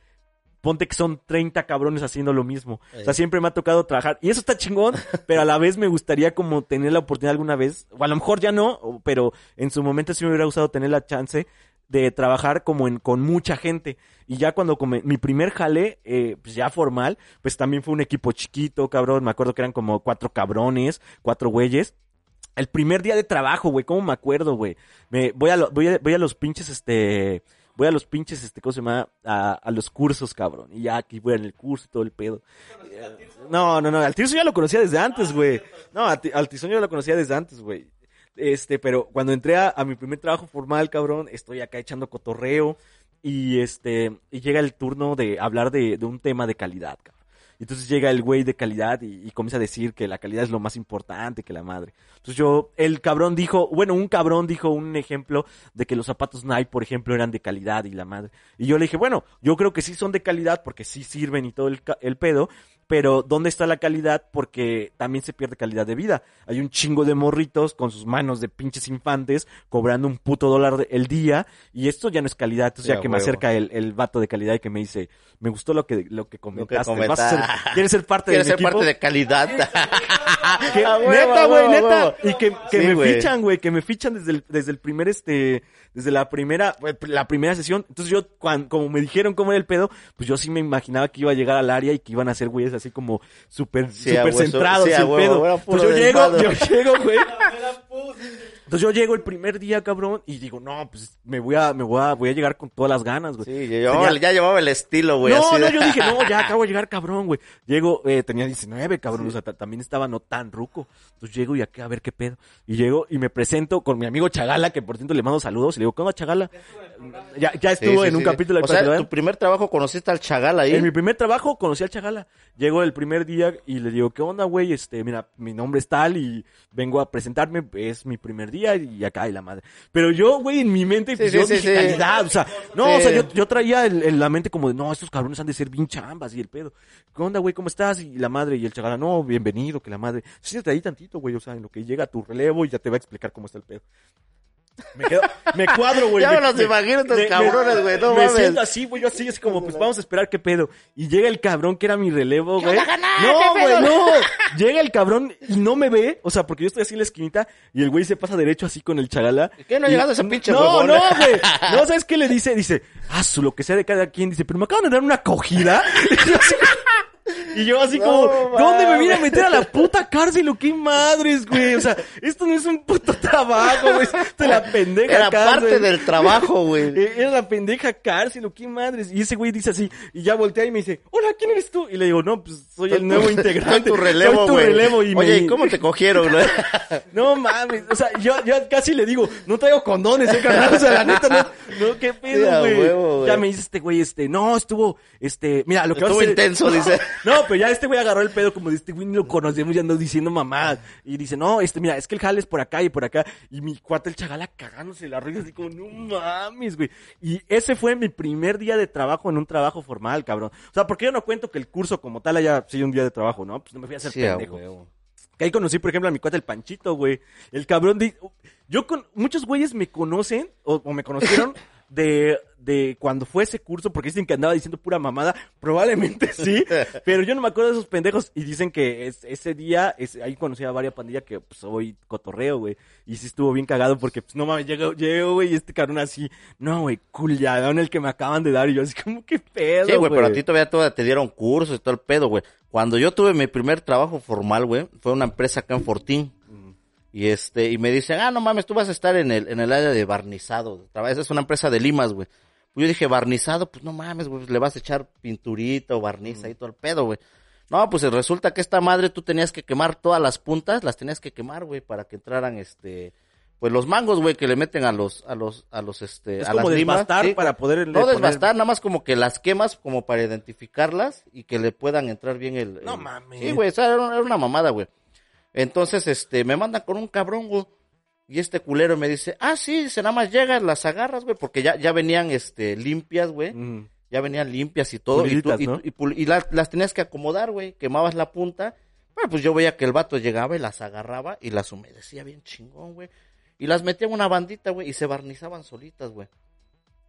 ponte que son 30 cabrones haciendo lo mismo. O sea, siempre me ha tocado trabajar. Y eso está chingón, pero a la vez me gustaría como tener la oportunidad alguna vez, o a lo mejor ya no, pero en su momento sí me hubiera gustado tener la chance de trabajar como en, con mucha gente. Y ya cuando come- mi primer jale, eh, pues ya formal, pues también fue un equipo chiquito, cabrón. Me acuerdo que eran como cuatro cabrones, cuatro güeyes. El primer día de trabajo, güey, ¿cómo me acuerdo, güey? Me, voy a, lo- voy a, voy a los pinches, este, voy a los pinches, este, ¿cómo se llama? A, a los cursos, cabrón. Y ya aquí voy en el curso y todo el pedo. No, no, no, al Tirso ya lo conocía desde antes, güey. No, a Ti- al Tizón yo lo conocía desde antes, güey. Este, pero cuando entré a, a mi primer trabajo formal, cabrón, estoy acá echando cotorreo y este, y llega el turno de hablar de, de un tema de calidad, cabrón. Y entonces llega el güey de calidad y, y comienza a decir que la calidad es lo más importante, que la madre. Entonces yo, el cabrón dijo, bueno, un cabrón dijo un ejemplo de que los zapatos Nike, por ejemplo, eran de calidad y la madre. Y yo le dije, bueno, yo creo que sí son de calidad porque sí sirven y todo el, el pedo, pero ¿dónde está la calidad? Porque también se pierde calidad de vida. Hay un chingo de morritos con sus manos de pinches infantes cobrando un puto dólar el día y esto ya no es calidad. Entonces ya a que me acerca el, el vato de calidad y que me dice, me gustó lo que, lo que comentaste. ¿Vas a comenta- ser- ¿Quieres ser parte de Quieres mi ser equipo? parte de calidad. Que- A huevo, neta, güey, neta. Y que, que Sí, me fichan, güey, que me fichan desde el, desde el primer, este, desde la primera, la primera sesión. Entonces yo, cuan- como me dijeron cómo era el pedo, pues yo sí me imaginaba que iba a llegar al área y que iban a ser güeyes así como súper, Sí, súper centrados sí, pedo. Entonces yo llego, yo llego, güey. Entonces yo llego el primer día, cabrón, y digo, no, pues me voy a, me voy a, voy a llegar con todas las ganas, güey. Sí, llevaba, Tenía- ya llevaba el estilo, güey. no, así no, de- yo dije, no, ya acabo de llegar, cabrón, güey. Llego, eh, tenía 19, cabrón, o sea, ta- también estaba no tan ruco. Entonces llego y acá a ver qué pedo. Y llego y me presento con mi amigo Chagala, que por cierto le mando saludos, y le digo, ¿qué onda, Chagala? Ya, ya estuvo sí, en un sí. capítulo de O sea, tu primer trabajo conociste al chagal ahí. En mi primer trabajo conocí al Chagala. Llego el primer día y le digo, ¿qué onda, güey? Este, mira, mi nombre es tal y vengo a presentarme, es mi primer día y acá y la madre. Pero yo, güey, en mi mente, pues Sí, yo sí, dije sí. calidad, o sea, no, o sea, yo, yo traía el- en la mente como de, no, estos cabrones han de ser bien chambas y el pedo. ¿Qué onda, güey? ¿Cómo estás? Y la madre y el Chagala, no, bienvenido, que la madre. Siéntate ahí tantito, güey, o sea, en lo que llega tu relevo y ya te va a explicar cómo está el pedo. Me quedo, me cuadro, güey. Ya me me- los imagino estos cabrones, güey, no me mames. siento así, güey, yo así, así como, pues vamos a esperar qué pedo. Y llega el cabrón que era mi relevo, güey. No, güey, no. Llega el cabrón y no me ve, o sea, porque yo estoy así en la esquinita y el güey se pasa derecho así con el chagala. ¿Qué no ha llegado ese pinche No, no, güey. No, ¿sabes qué le dice? Dice, ah, su lo que sea de cada quien. Dice, pero me acaban de dar una acogida. Y yo así, y yo así como, ¿dónde me vine a meter a la puta cárcel o qué madres, güey? O sea, esto no es un puto trabajo, güey. Esto es la pendeja Era cárcel. parte del trabajo, güey. Eh, Era la pendeja cárcel o qué madres. Y ese güey dice así, y ya voltea y me dice, hola, ¿quién eres tú? Y le digo, no, pues soy el nuevo integrante. Soy tu relevo, Soy tu güey. relevo y Oye, me... ¿y cómo te cogieron, güey? No mames, o sea, yo, yo casi le digo, no traigo condones, eh, carnal, o sea, la neta, no, no, qué pedo, güey. huevo, güey. ya me dice este güey, este, no, estuvo, este, mira, lo que vas a Estuvo hacer- intenso, dice. No, pero ya este güey agarró el pedo como de este güey ni lo conocemos, ya ando diciendo mamás. Y dice, no, este, mira, es que el jale es por acá y por acá. Y mi cuate el chagala cagándose la risa así como, no mames, güey. Y ese fue mi primer día de trabajo en un trabajo formal, cabrón. O sea, porque yo no cuento que el curso como tal haya sido un día de trabajo, ¿no? Pues no me fui a hacer Sí, pendejo. Que ahí conocí, por ejemplo, a mi cuate el Panchito, güey. El cabrón de... Yo con... Muchos güeyes me conocen, o, o me conocieron de, de cuando fue ese curso, porque dicen que andaba diciendo pura mamada. Probablemente sí, pero yo no me acuerdo de esos pendejos. Y dicen que es- ese día, es- ahí conocí a varias pandillas que, pues, hoy cotorreo, güey. Y sí estuvo bien cagado porque, pues, no mames, llegó, llegó, güey, y este cabrón así, no, güey, culiadón el que me acaban de dar. Y yo así como, qué pedo, Sí, güey, pero a ti todavía, todavía te dieron cursos y todo el pedo, güey. Cuando yo tuve mi primer trabajo formal, güey, fue una empresa acá en Fortín. Y este, y me dicen, ah, no mames, tú vas a estar en el, en el área de barnizado. Esa es una empresa de limas, güey. Pues yo dije, barnizado, pues no mames, güey, pues le vas a echar pinturita o barniz ahí todo el pedo, güey. No, pues resulta que esta madre tú tenías que quemar todas las puntas, las tenías que quemar, güey, para que entraran, este, pues los mangos, güey, que le meten a los, a los, a los, este, Es a como las limas. desbastar Sí, para poder... no desbastar, nada más como que las quemas como para identificarlas y que le puedan entrar bien el... No mames. Sí, güey, o sea, era una mamada, güey. Entonces, este, me mandan con un cabrón, güey. Y este culero me dice, ah, sí, dice, nada más llegas, las agarras, güey, porque ya, ya venían, este, limpias, güey. Mm. Ya venían limpias y todo. Y, tú- y, y pul- y las, las tenías que acomodar, güey. Quemabas la punta. Bueno, pues yo veía que el vato llegaba y las agarraba y las humedecía bien chingón, güey. Y las metía en una bandita, güey, y se barnizaban solitas, güey.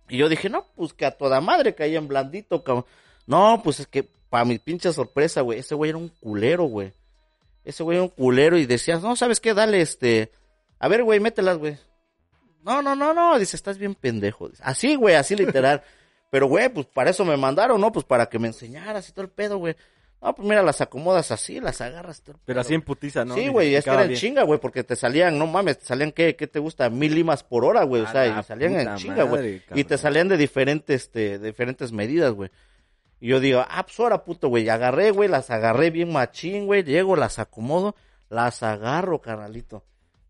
Y yo dije, no, pues que a toda madre caían blandito, cabrón. No, pues es que, para mi pinche sorpresa, güey, ese güey era un culero, güey. Ese güey era un culero y decía, no, ¿sabes qué? Dale, este... A ver, güey, mételas, güey. No, no, no, no, dice, estás bien pendejo. Dice, Así, güey, así literal. Pero, güey, pues para eso me mandaron, ¿no? Pues para que me enseñaras y todo el pedo, güey. No, pues mira, las acomodas así, las agarras. todo el Pero pedo. así en putiza, ¿no? Sí, güey, es que Explicaba eran bien. chinga, güey, porque te salían, no mames, te salían, ¿qué, qué te gusta? Mil limas por hora, güey, o sea, y salían en chinga, güey. Y te salían de diferentes, este, de diferentes medidas, güey. Y yo digo, ah, pues ahora, puto, güey, agarré, güey, las agarré bien machín, güey, llego, las acomodo, las agarro, carnalito.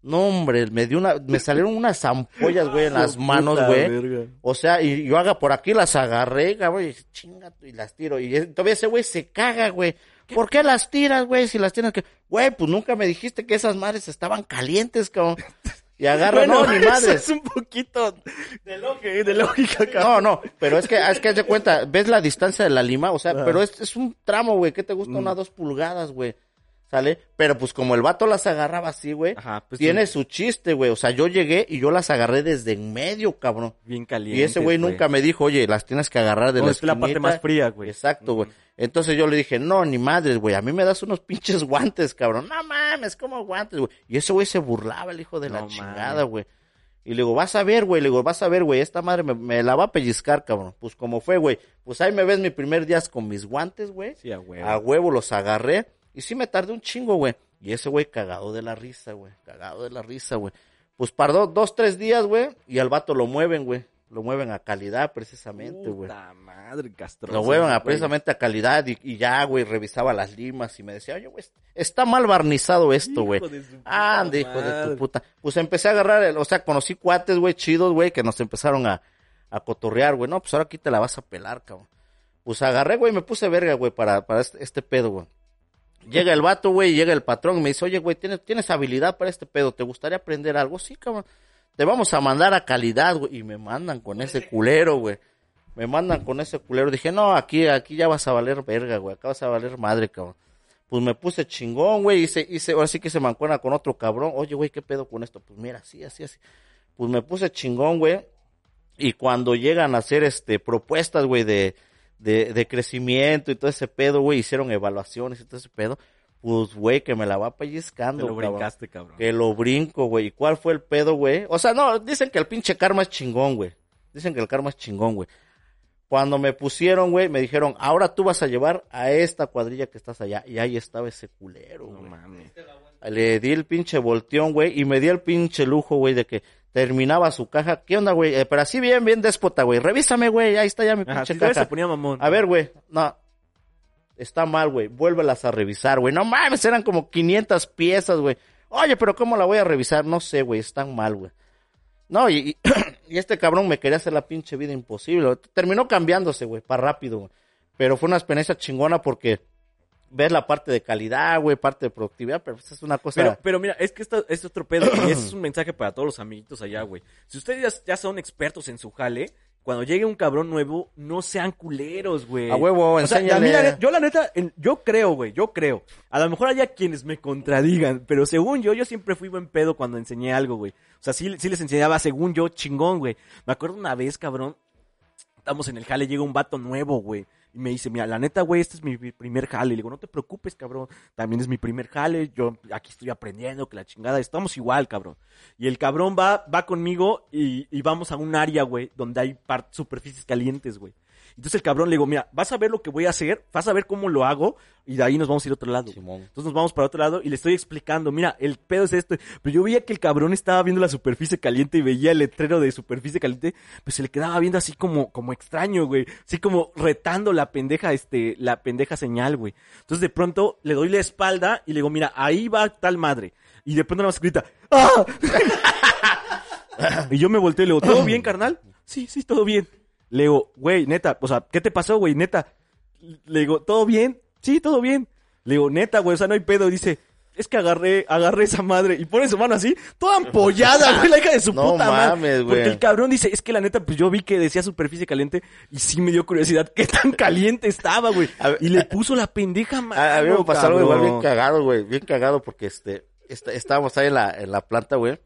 No, hombre, me dio una, me salieron unas ampollas, güey, en las manos, güey. O sea, y yo haga por aquí las agarré, cabrón, y chinga, y las tiro. Y todavía ese güey se caga, güey. ¿Por qué las tiras, güey? Si las tienes que... Güey, pues nunca me dijiste que esas madres estaban calientes, cabrón. Y agarra, Bueno, no, ni eso madres. Es un poquito de lógica, de lógica, cabrón. No, no, pero es que, es que haz de cuenta, ves la distancia de la lima, o sea, pero es, es un tramo, güey, ¿qué te gusta? Mm. Una dos pulgadas, güey. ¿Sale? Pero pues como el vato las agarraba así, güey, pues tiene sí, su chiste, güey. O sea, yo llegué y yo las agarré desde en medio, cabrón. bien caliente. Y ese güey nunca me dijo, oye, las tienes que agarrar de No, la es la parte esquinita". más fría, güey. Exacto, güey. Entonces yo le dije, no, ni madres, güey, a mí me das unos pinches guantes, cabrón. No mames, ¿cómo guantes, güey? Y ese güey se burlaba, el hijo de la chingada, güey. Y le digo, vas a ver, güey, le digo, vas a ver, güey, esta madre me, me la va a pellizcar, cabrón. Pues como fue, güey. Pues ahí me ves mi primer día con mis guantes, güey. Sí, a huevo. A huevo los agarré. Y sí me tardé un chingo, güey. Y ese güey cagado de la risa, güey. Cagado de la risa, güey. Pues tardó dos, tres días, güey. Y al vato lo mueven, güey. Lo mueven a calidad, precisamente, güey. Puta madre, castroso. Lo mueven a precisamente a calidad. Y, y ya, güey, revisaba las limas. Y me decía, oye, güey, está mal barnizado esto, güey. Ande, hijo de tu puta. Pues empecé a agarrar, el- o sea, conocí cuates, güey, chidos, güey, que nos empezaron a, a cotorrear, güey. No, pues ahora aquí te la vas a pelar, cabrón. Pues agarré, güey, me puse verga, güey, para, para este, este pedo, güey. Llega el vato, güey, llega el patrón y me dice, oye, güey, ¿tienes, tienes habilidad para este pedo, ¿te gustaría aprender algo? Sí, cabrón. Te vamos a mandar a calidad, güey. Y me mandan con ese culero, güey. Me mandan con ese culero. Dije, no, aquí, aquí ya vas a valer verga, güey. Acá vas a valer madre, cabrón. Pues me puse chingón, güey. Hice, hice, ahora sí que se mancuena con otro cabrón. Oye, güey, ¿qué pedo con esto? Pues mira, así, así, así. Pues me puse chingón, güey. Y cuando llegan a hacer este propuestas, güey, de, de crecimiento y todo ese pedo, güey, hicieron evaluaciones y todo ese pedo. Pues, güey, que me la va Te pellizcando, lo cabrón. brincaste, cabrón. Que lo brinco, güey. ¿Y cuál fue el pedo, güey? O sea, no, dicen que el pinche karma es chingón, güey. Dicen que el karma es chingón, güey. Cuando me pusieron, güey, me dijeron, ahora tú vas a llevar a esta cuadrilla que estás allá. Y ahí estaba ese culero, No güey. mames. Le di el pinche volteón, güey, y me di el pinche lujo, güey, de que terminaba su caja. ¿Qué onda, güey? Eh, pero así bien, bien déspota, güey. Revísame, güey, ahí está ya mi Ajá, pinche si todavía caja. se ponía mamón. A ver, güey, no. Está mal, güey. Vuélvelas a revisar, güey. No mames, eran como 500 piezas, güey. Oye, pero ¿cómo la voy a revisar? No sé, güey. Están mal, güey. No, y, este cabrón me quería hacer la pinche vida imposible. Terminó cambiándose, güey, para rápido, güey. Pero fue una experiencia chingona porque ves la parte de calidad, güey, parte de productividad, pero pues es una cosa... Pero, pero mira, es que esto es otro pedo es un mensaje para todos los amiguitos allá, güey. Si ustedes ya, ya son expertos en su jale, cuando llegue un cabrón nuevo, no sean culeros, güey. A huevo, O sea, a mí la neta- yo la neta, yo creo, güey, yo creo. A lo mejor haya quienes me contradigan, pero según yo, yo siempre fui buen pedo cuando enseñé algo, güey. O sea, sí, sí les enseñaba, según yo, chingón, güey. Me acuerdo una vez, cabrón, estamos en el jale, llega un vato nuevo, güey. Me dice, mira, la neta, güey, este es mi primer jale. Le digo, no te preocupes, cabrón. También es mi primer jale. Yo aquí estoy aprendiendo, que la chingada. Estamos igual, cabrón. Y el cabrón va, va conmigo y, y vamos a un área, güey, donde hay superficies calientes, güey. Entonces el cabrón le digo, mira, vas a ver lo que voy a hacer, vas a ver cómo lo hago, y de ahí nos vamos a ir a otro lado. Simón. Entonces nos vamos para otro lado y le estoy explicando, mira, el pedo es esto. Pero yo veía que el cabrón estaba viendo la superficie caliente y veía el letrero de superficie caliente, pues se le quedaba viendo así como, como extraño, güey. Así como retando la pendeja, este, la pendeja señal, güey. Entonces de pronto le doy la espalda y le digo, mira, ahí va tal madre. Y de pronto nada más grita, ¡ah! y yo me volteo y le digo, ¿todo bien, carnal? Sí, sí, todo bien. Le digo, güey, neta, o sea, ¿qué te pasó, güey? Neta. Le digo, ¿todo bien? Sí, todo bien. Le digo, neta, güey, o sea, no hay pedo. Dice, es que agarré, agarré esa madre. Y pone su mano así, toda ampollada, güey, la hija de su No puta madre. mames, güey. Porque el cabrón dice, es que la neta, pues yo vi que decía superficie caliente y sí me dio curiosidad qué tan caliente estaba, güey. Ver, Y le puso la pendeja mano, A, mí me pasó algo igual bien cagado, güey. Bien cagado porque este, est- estábamos ahí en la, en la planta, güey.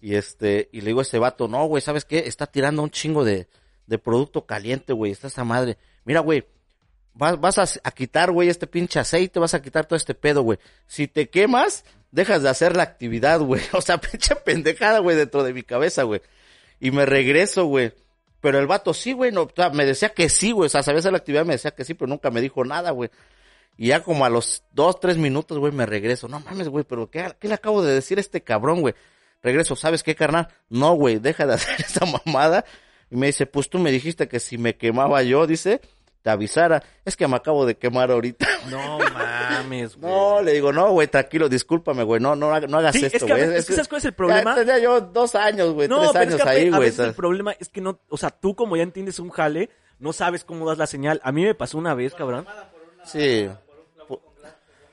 Y este, y le digo a este vato, no, güey, ¿sabes qué? Está tirando un chingo de, de producto caliente, güey. Está esta madre. Mira, güey, vas, vas a, a quitar, güey, este pinche aceite, vas a quitar todo este pedo, güey. Si te quemas, dejas de hacer la actividad, güey. O sea, pinche pendejada, güey, dentro de mi cabeza, güey. Y me regreso, güey. Pero el vato sí, güey, no, o sea, me decía que sí, güey. O sea, sabía hacer la actividad, me decía que sí, pero nunca me dijo nada, güey. Y ya como a los dos, tres minutos, güey, me regreso. No mames, güey, pero ¿qué, ¿qué le acabo de decir a este cabrón, güey? Regreso, ¿sabes qué, carnal? No, güey, deja de hacer esa mamada. Y me dice, pues tú me dijiste que si me quemaba yo, dice, te avisara. Es que me acabo de quemar ahorita. No mames, güey. No, le digo, no, güey, tranquilo, discúlpame, güey, no, no, no hagas Sí, es esto, que a güey. es que ¿sabes cuál es el problema? Ya tenía yo dos años, güey, No, tres pero es años que ahí, güey. el problema es que no, o sea, tú como ya entiendes un jale, no sabes cómo das la señal. A mí me pasó una vez, cabrón. Sí.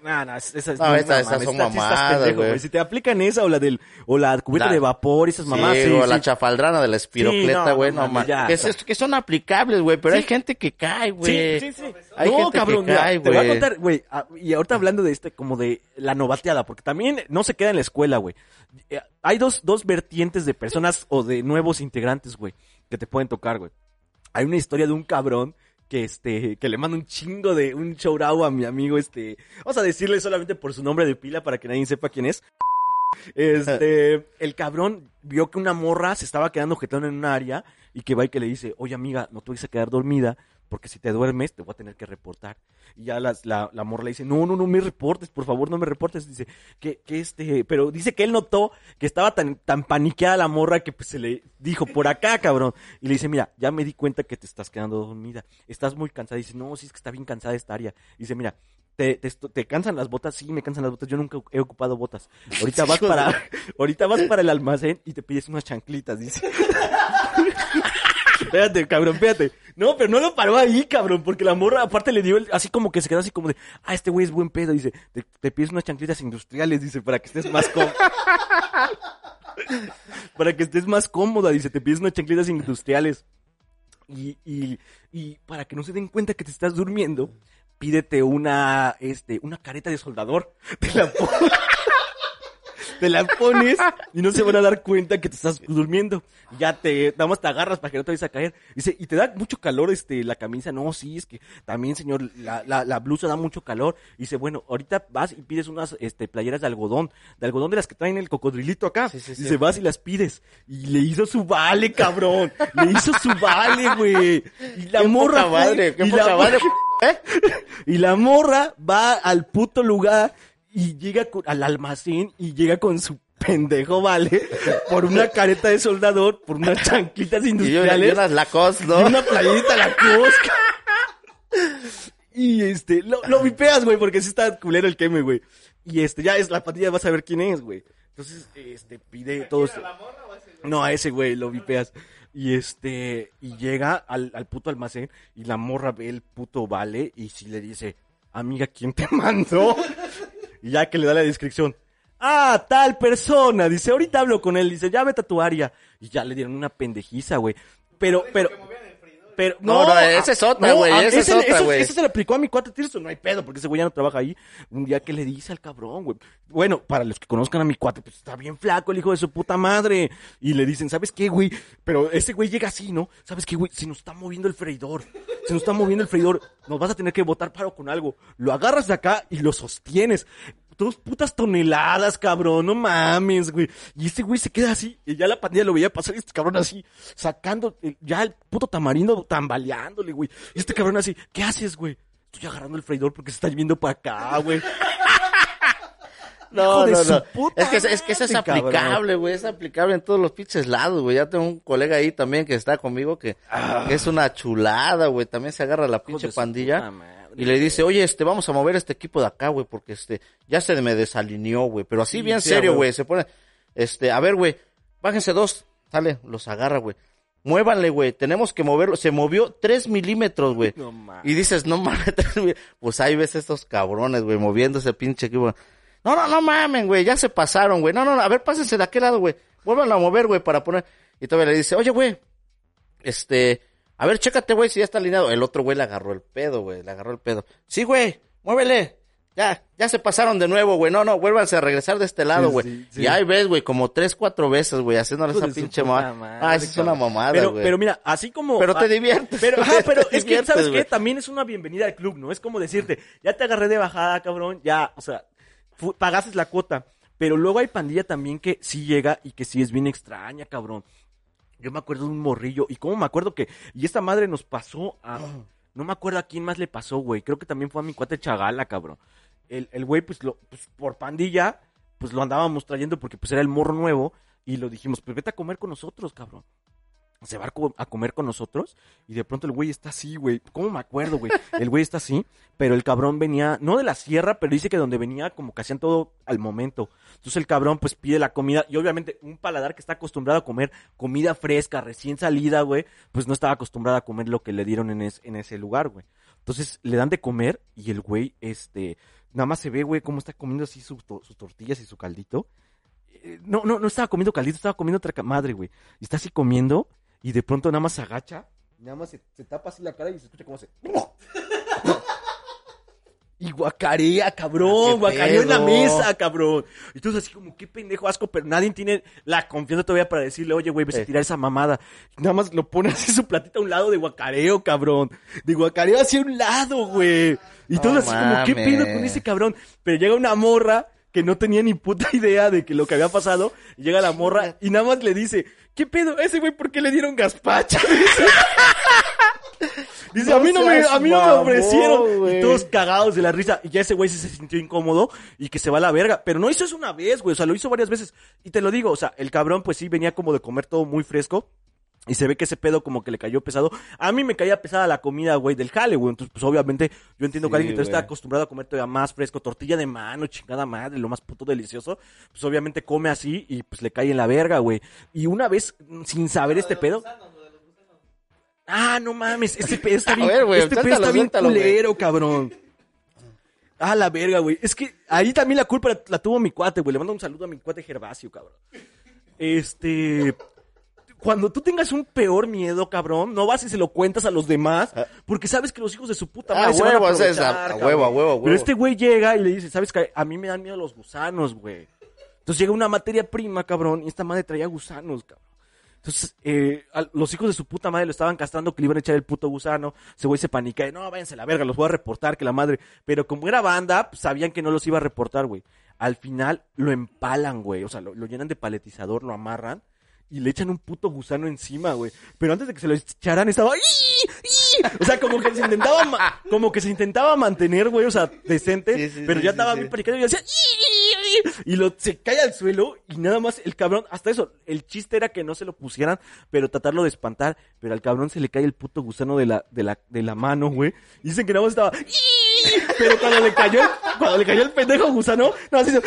No, no, es- esas, No, esas- esas son mamadas, güey. Si te aplican esa o la del, o la cubeta La- de vapor, esas mamás, sí, sí, o la chafaldrana de la espirocleta, no, güey, no no, mames, Que, que son aplicables, güey, pero hay gente que cae, güey. Sí, sí, sí. Hay no, gente que cabrón, mira, cae, te voy a contar, güey, y ahorita hablando de este, como de la novateada, porque también no se queda en la escuela, güey. Eh, Hay dos, dos vertientes de personas o de nuevos integrantes, güey, que te pueden tocar, güey. Hay una historia de un cabrón que este, que le manda un chingo de, un shout a mi amigo, este, vamos a decirle solamente por su nombre de pila para que nadie sepa quién es. Este, el cabrón vio que una morra se estaba quedando jetón en un área y que va y que le dice, oye amiga, no te vayas a quedar dormida porque si te duermes te voy a tener que reportar. Y ya las- la, la morra le dice, no, no, no me reportes, por favor, no me reportes. Dice, que, que este, pero dice que él notó que estaba tan, tan paniqueada la morra que pues se le dijo, por acá, cabrón. Y le dice, mira, ya me di cuenta que te estás quedando dormida. Estás muy cansada. Dice, no, sí es que está bien cansada esta área. Dice, mira, te, te, te cansan las botas, sí, me cansan las botas, yo nunca he ocupado botas. Ahorita vas para, ahorita vas para el almacén y te pides unas chanclitas, dice. espérate, cabrón, espérate. No, pero no lo paró ahí, cabrón, porque la morra aparte le dio el- así como que se quedó así como de, ah, este güey es buen pedo, dice, te, pides unas chanclitas industriales, dice, para que estés más cómodo. para que estés más cómoda, dice, te pides unas chanclitas industriales. Y, y, y para que no se den cuenta que te estás durmiendo, pídete una, este, una careta de soldador. Te la, te la pones y no se van a dar cuenta que te estás durmiendo. Ya te, nada más te agarras para que no te vayas a caer. Dice, y te da mucho calor, este, la camisa. No, sí, es que también, señor, la, la, la blusa da mucho calor. Dice, bueno, ahorita vas y pides unas, este, playeras de algodón. De algodón de las que traen el cocodrilito acá. Sí, sí, sí. Dice, vas y las pides. Y le hizo su vale, cabrón. Le hizo su vale, güey. Y la Qué morra poca madre, qué y poca la madre. morra- ¿Eh? y la morra va al puto lugar y llega con- al almacén y llega con su pendejo, ¿vale? Por una careta de soldador, por unas chanclitas Y, una- y industriales unas Lacoste, y ¿no? una playerita la cosca. Y este, lo, lo vipeas, güey, porque sí está culero el queme, güey. Y este, ya es la patilla, vas a ver quién es, güey. Entonces, este, pide todo esto. No, a ese güey, lo vipeas. Y este, y llega al, al puto almacén y la morra ve el puto vale y si le dice, amiga, ¿quién te mandó? Y ya que le da la descripción. Ah, tal persona. Dice, ahorita hablo con él. Dice, ya vete a tu área. Y ya le dieron una pendejiza, güey. pero, pero, pero, No, no, esa es otra, güey, es ese- otra, ese- güey. Ese se le aplicó a mi cuate Tirso, no hay pedo, porque ese güey ya no trabaja ahí. Un día que le dice al cabrón, güey. Bueno, para los que conozcan a mi cuate, pues está bien flaco el hijo de su puta madre. Y le dicen, ¿sabes qué, güey? Pero ese güey llega así, ¿no? ¿Sabes qué, güey? Se nos está moviendo el freidor. Se nos está moviendo el freidor. Nos vas a tener que botar paro con algo. Lo agarras de acá y lo sostienes. Dos putas toneladas, cabrón, no mames, güey. Y este güey se queda así, y ya la pandilla lo veía pasar, y este cabrón así, sacando, eh, ya el puto tamarindo tambaleándole, güey. Y este cabrón así, ¿qué haces, güey? Estoy agarrando el freidor porque se está viendo para acá, güey. No, no, no. puta Es que, es que eso es aplicable, güey. Es aplicable en todos los pinches lados, güey. Ya tengo un colega ahí también que está conmigo que, que es una chulada, güey. También se agarra la pinche Ah. pandilla puta. Y le dice, oye, este, vamos a mover este equipo de acá, güey, porque este, ya se me desalineó, güey. Pero así Sí, bien sí, serio, güey. Se pone, este, a ver, güey, bájense dos. Sale, los agarra, güey. Muévanle, güey. Tenemos que moverlo. Se movió tres milímetros, güey. No. Y dices, no mames, pues ahí ves estos cabrones, güey, moviendo ese pinche equipo. No, no, no mamen, güey, ya se pasaron, güey. No, no, no, a ver, pásense de aquel lado, güey. Vuelvan a mover, güey, para poner. Y todavía le dice, oye, güey, este, a ver, chécate, güey, si ya está alineado. El otro güey le agarró el pedo, güey, le agarró el pedo. Sí, güey, muévele. Ya, ya se pasaron de nuevo, güey. No, no, vuélvanse a regresar de este lado, güey. sí, sí. Y ahí ves, güey, como tres, cuatro veces, güey, haciéndole esa pinche mamada. Ah, es una mamada, Pero, güey. pero mira, así como. Pero te ah, diviertes, Pero, ajá, pero es que, ¿sabes qué? güey. También es una bienvenida al club, ¿no? Es como decirte, ya te agarré de bajada, cabrón, ya, o sea, pagaste la cuota. Pero luego hay pandilla también que sí llega y que sí es bien extraña, cabrón. Yo me acuerdo de un morrillo, y cómo me acuerdo que, y esta madre nos pasó a, no me acuerdo a quién más le pasó, güey, creo que también fue a mi cuate Chagala, cabrón. El, el güey, pues, lo, pues, por pandilla, pues lo andábamos trayendo porque pues era el morro nuevo, y lo dijimos, pues vete a comer con nosotros, cabrón. Se va a co- a comer con nosotros, y de pronto el güey está así, güey, ¿cómo me acuerdo, güey? El güey está así, pero el cabrón venía, no de la sierra, pero dice que donde venía como que hacían todo al momento. Entonces el cabrón pues pide la comida y obviamente un paladar que está acostumbrado a comer comida fresca, recién salida, güey, pues no estaba acostumbrado a comer lo que le dieron en, es- en ese lugar, güey. Entonces le dan de comer y el güey, este, nada más se ve, güey, cómo está comiendo así sus tortillas y su caldito. Eh, No, no, no estaba comiendo caldito, estaba comiendo otra madre, güey. Y está así comiendo y de pronto nada más se agacha, nada más se, se tapa así la cara y se escucha cómo se... Y guacarea, cabrón, Ah, qué guacareó en la mesa, cabrón. Y tú así como, qué pendejo asco, pero nadie tiene la confianza todavía para decirle, oye, güey, ves a Eh. tirar esa mamada. Nada más lo pone así su platita a un lado de guacareo, cabrón. De guacareo hacia un lado, güey. Y todo No así como, qué pedo con ese cabrón. Pero llega una morra que no tenía ni puta idea de que lo que había pasado. Llega la morra y nada más le dice, ¿qué pedo? Ese güey, ¿por qué le dieron gazpacho? Dice, No a mí no me, a mí no me ofrecieron. Y todos cagados de la risa. Y ya ese güey se sintió incómodo y que se va a la verga. Pero no hizo eso una vez, güey. O sea, lo hizo varias veces. Y te lo digo, o sea, el cabrón pues sí venía como de comer todo muy fresco. Y se ve que ese pedo como que le cayó pesado. A mí me caía pesada la comida, güey, del jale, güey. Entonces, pues obviamente, yo entiendo que alguien que está acostumbrado a comer todavía más fresco, tortilla de mano, chingada madre, lo más puto delicioso. Pues obviamente come así y pues le cae en la verga, güey. Y una vez, sin saber este pedo. Ah, no mames, este pedo está A bien, ver, güey, este pedo está bien culero, cabrón. Ah, la verga, güey. Es que ahí también la culpa la, la tuvo mi cuate, güey. Le mando un saludo a mi cuate Gervasio, cabrón. Este. Cuando tú tengas un peor miedo, cabrón, no vas y se lo cuentas a los demás, porque sabes que los hijos de su puta Ah, madre se van a huevo, es a- huevo, a huevo, a huevo. Pero este güey llega y le dice, ¿sabes qué? A mí me dan miedo los gusanos, güey. Entonces llega una materia prima, cabrón, y esta madre traía gusanos, cabrón. Entonces, eh, a- los hijos de su puta madre lo estaban castrando que le iban a echar el puto gusano. Ese güey se panica y no, váyanse a la verga, los voy a reportar, que la madre. Pero como era banda, pues, sabían que no los iba a reportar, güey. Al final lo empalan, güey. O sea, lo, lo llenan de paletizador, lo amarran y le echan un puto gusano encima, güey. Pero antes de que se lo echaran estaba... O sea, como que se intentaba, ma- como que se intentaba mantener, güey, o sea, decente, Sí, sí, pero sí, ya estaba bien panicado y decía... Y lo, se cae al suelo y nada más el cabrón, hasta eso, el chiste era que no se lo pusieran, pero tratarlo de espantar, pero al cabrón se le cae el puto gusano de la, de la, de la mano, güey. Y dicen que nada más estaba... Pero cuando le cayó, cuando le cayó el pendejo gusano, nada más hizo...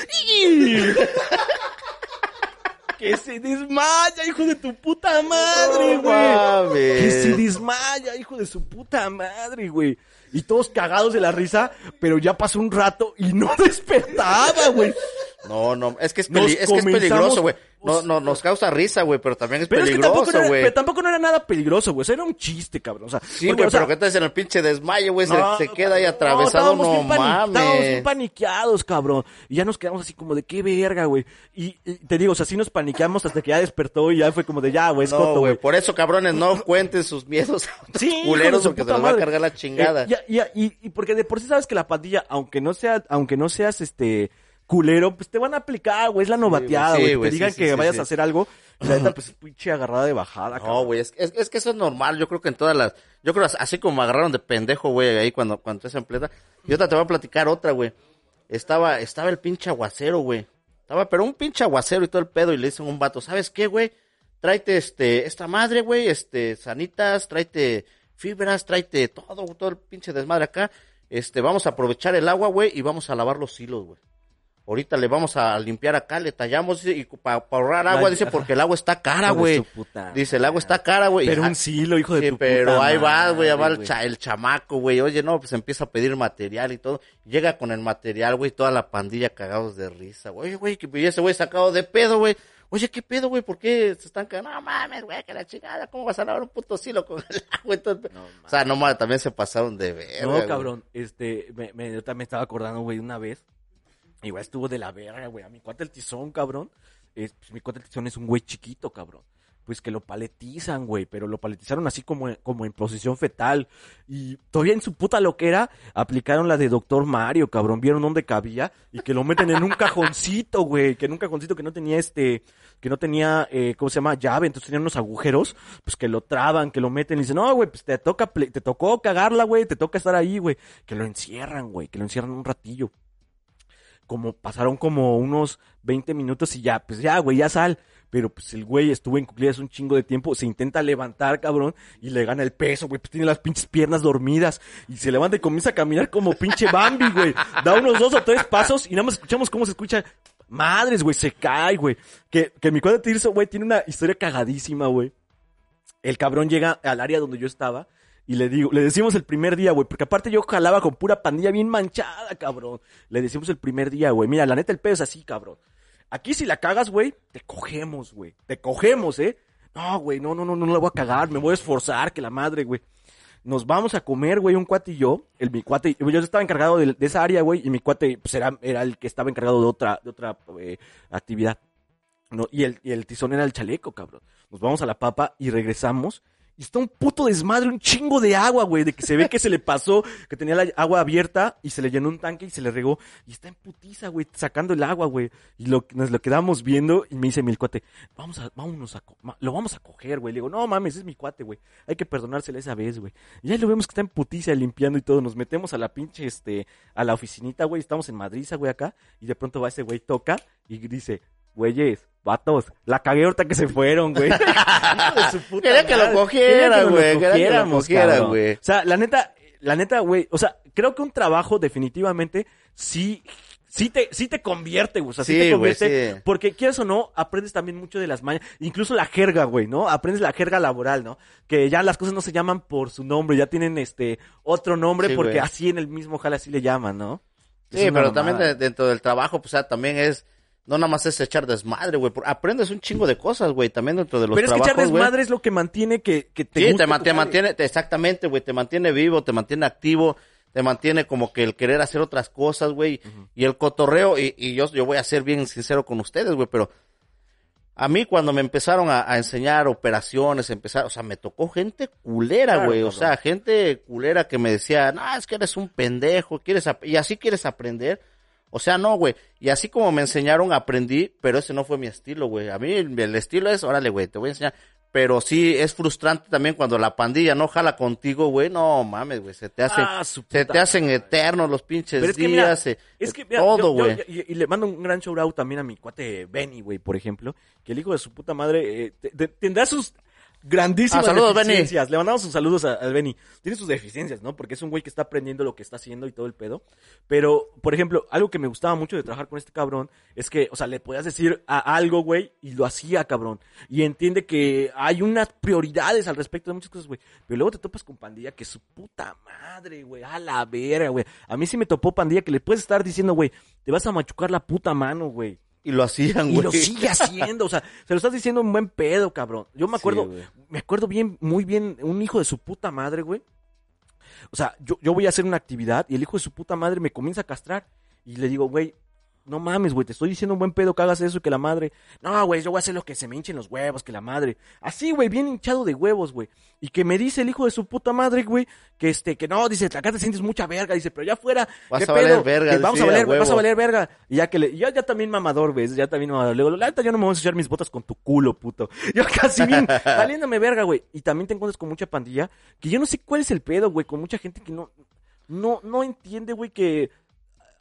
Que se desmaya, hijo de tu puta madre, güey. que se desmaya, hijo de su puta madre, güey. Y todos cagados de la risa, pero ya pasó un rato y no despertaba, güey. No, no, es que es, Nos peli- es, que es comenzamos- peligroso, güey. No, no, nos causa risa, güey, pero también es Pero es que tampoco, no peligroso, güey. tampoco no era nada peligroso, güey. O sea, era un chiste, cabrón. O sea, Sí, güey, o sea, pero ¿qué tal en el pinche desmayo, güey? Se, no, se queda ahí no, atravesado, no, bien pani- Estábamos bien mames. paniqueados, cabrón. Y ya nos quedamos así como de qué verga, güey. Y, y te digo, o sea, sí nos paniqueamos hasta que ya despertó y ya fue como de ya, güey, es No, güey, güey. por eso, cabrones, no cuenten sus miedos a otros Sí, culeros porque se los va a cargar la chingada. Eh, ya- ya- y, y porque de por sí sabes que la pandilla, aunque no sea, aunque no seas este culero, pues te van a aplicar, güey, es la novateada, güey, sí, que te digan que vayas a hacer algo, la neta, pues pinche agarrada de bajada, No, güey, es, es, es que eso es normal. Yo creo que en todas las. Yo creo así como me agarraron de pendejo, güey, ahí cuando, cuando estás en pleta. Y otra te voy a platicar otra, güey. Estaba, estaba el pinche aguacero, güey. Estaba, pero un pinche aguacero y todo el pedo. Y le dicen a un vato, ¿sabes qué, güey? Tráete este, esta madre, güey, este, sanitas, tráete fibras, tráete todo, todo el pinche desmadre acá. Este, vamos a aprovechar el agua, güey, y vamos a lavar los hilos, güey. Ahorita le vamos a limpiar acá, le tallamos y para ahorrar agua, dice, porque el agua está cara, güey. Dice, el agua está cara, güey. Pero Ah, un silo, hijo de Sí, tu pero puta ahí va, güey, va el, cha- el chamaco, güey. Oye, no, pues empieza a pedir material y todo. Llega con el material, güey, toda la pandilla cagados de risa, güey. Oye, güey, que ese güey sacado de pedo, güey. Oye, ¿qué pedo, güey? ¿Por qué se están cagando? No mames, güey, que la chingada. ¿Cómo vas a lavar un puto silo con el agua? el pe-?" o sea, no mames, también se pasaron de ver. No, cabrón, este, me, me, yo también estaba acordando, güey, una vez. Igual estuvo de la verga, güey. A mi cuate el tizón, cabrón. Es, pues, mi cuate el tizón es un güey chiquito, cabrón. Pues que lo paletizan, güey. Pero lo paletizaron así como, como en posición fetal. Y todavía en su puta loquera aplicaron la de Doctor Mario, cabrón. Vieron dónde cabía. Y que lo meten en un cajoncito, güey. Que en un cajoncito que no tenía este. Que no tenía, eh, ¿cómo se llama? Llave. Entonces tenían unos agujeros. Pues que lo traban, que lo meten. Y dicen, no, güey, pues te toca, te tocó cagarla, güey. Te toca estar ahí, güey. Que lo encierran, güey. Que lo encierran un ratillo como pasaron como unos 20 minutos y ya, pues ya, güey, ya sal. Pero pues el güey estuvo en cuclillas un chingo de tiempo, se intenta levantar, cabrón, y le gana el peso, güey, pues tiene las pinches piernas dormidas y se levanta y comienza a caminar como pinche Bambi, güey. Da unos dos o tres pasos y nada más escuchamos cómo se escucha. Madres, güey, se cae, güey. Que, que mi cuadro Tirso, güey, tiene una historia cagadísima, güey. El cabrón llega al área donde yo estaba y le digo, le decimos el primer día, güey, porque aparte yo jalaba con pura pandilla bien manchada, cabrón. Le decimos el primer día, güey, mira, la neta el pedo es así, cabrón. Aquí si la cagas, güey, te cogemos, güey. Te cogemos, ¿eh? No, güey, no, no, no, no la voy a cagar, me voy a esforzar, que la madre, güey. Nos vamos a comer, güey, un cuate y yo. El, mi cuate, yo estaba encargado de, de esa área, güey, y mi cuate, pues era, era el que estaba encargado de otra, de otra eh, actividad. No, y el, y el tizón era el chaleco, cabrón. Nos vamos a la papa y regresamos. Y está un puto desmadre, un chingo de agua, güey. De que se ve que se le pasó, que tenía la agua abierta y se le llenó un tanque y se le regó. Y está en putiza, güey, sacando el agua, güey. Y nos lo quedamos viendo y me dice mi cuate, vamos a, vámonos a, lo vamos a coger, güey. Le digo, no mames, es mi cuate, güey. Hay que perdonársela esa vez, güey. Y ahí lo vemos que está en putiza limpiando y todo. Nos metemos a la pinche, este, a la oficinita, güey. Estamos en Madrid, güey, acá. Y de pronto va ese güey, toca y dice, güeyes, vatos, la cagué ahorita que se fueron, güey. Quería que lo cogiera, güey, quería que lo cogiera, güey. O sea, la neta, la neta, güey, o sea, creo que un trabajo definitivamente sí sí te sí te convierte, güey, o sea, sí, Sí, te convierte sí. porque quieras o no, aprendes también mucho de las mañas, incluso la jerga, güey, ¿no? Aprendes la jerga laboral, ¿no? Que ya las cosas no se llaman por su nombre, ya tienen este otro nombre porque así en el mismo jala así le llaman, ¿no? Sí, pero también mamada. dentro del trabajo, pues, o sea, también es, no nada más es echar desmadre, güey. Aprendes un chingo de cosas, güey, también dentro de los Pero es que echar desmadre es lo que mantiene que, que te Sí, guste te, man- te mantiene, te- exactamente, güey, te mantiene vivo, te mantiene activo, te mantiene como que el querer hacer otras cosas, güey, y el cotorreo, y, y yo, yo voy a ser bien sincero con ustedes, güey, pero a mí cuando me empezaron a, a enseñar operaciones, empezar, o sea, me tocó gente culera, Claro, güey, o sea, gente culera que me decía, no, es que eres un pendejo, quieres, y así quieres aprender. O sea, no, güey. Y así como me enseñaron, aprendí, pero ese no fue mi estilo, güey. A mí el estilo es, órale, güey, te voy a enseñar. Pero sí es frustrante también cuando la pandilla no jala contigo, güey. No mames, güey. Se te hacen, Ah, se te hacen eternos los pinches Pero es que días. mira, eh, es eh, que mira, todo, güey. y, y le mando un gran shout out también a mi cuate Benny, güey, por ejemplo, que el hijo de su puta madre eh, te- te- tendrá sus grandísimas Ah, saludos, Benny. deficiencias. Le mandamos sus saludos a- al Benny. Tiene sus deficiencias, ¿no? Porque es un güey que está aprendiendo lo que está haciendo y todo el pedo. Pero, por ejemplo, algo que me gustaba mucho de trabajar con este cabrón es que, o sea, le podías decir a algo, güey, y lo hacía, cabrón. Y entiende que hay unas prioridades al respecto de muchas cosas, güey. Pero luego te topas con pandilla que su puta madre, güey, a la verga, güey. A mí sí me topó pandilla que le puedes estar diciendo, güey, te vas a machucar la puta mano, güey. Y lo hacían, Y güey. lo sigue haciendo, o sea, se lo estás diciendo un buen pedo, cabrón. Yo me acuerdo, Sí, me acuerdo bien, muy bien, un hijo de su puta madre, güey. O sea, yo, yo voy a hacer una actividad y el hijo de su puta madre me comienza a castrar. Y le digo, güey, no mames, güey, te estoy diciendo un buen pedo que hagas eso y que la madre. No, güey, yo voy a hacer lo que se me hinchen los huevos, que la madre. Así, güey, bien hinchado de huevos, güey. Y que me dice el hijo de su puta madre, güey, que este, que no, dice, acá te sientes mucha verga, dice, pero ya afuera, Vas ¿qué a valer pedo? verga, Que vamos sí, a valer, a vas a valer verga. Y ya que le, ya, ya también mamador, güey, ya también mamador. Le digo, la neta, yo no me voy a ensuciar mis botas con tu culo, puto. Yo casi bien, valiéndome verga, güey. Y también te encuentras con mucha pandilla, que yo no sé cuál es el pedo, güey, con mucha gente que no, no, no entiende, güey, que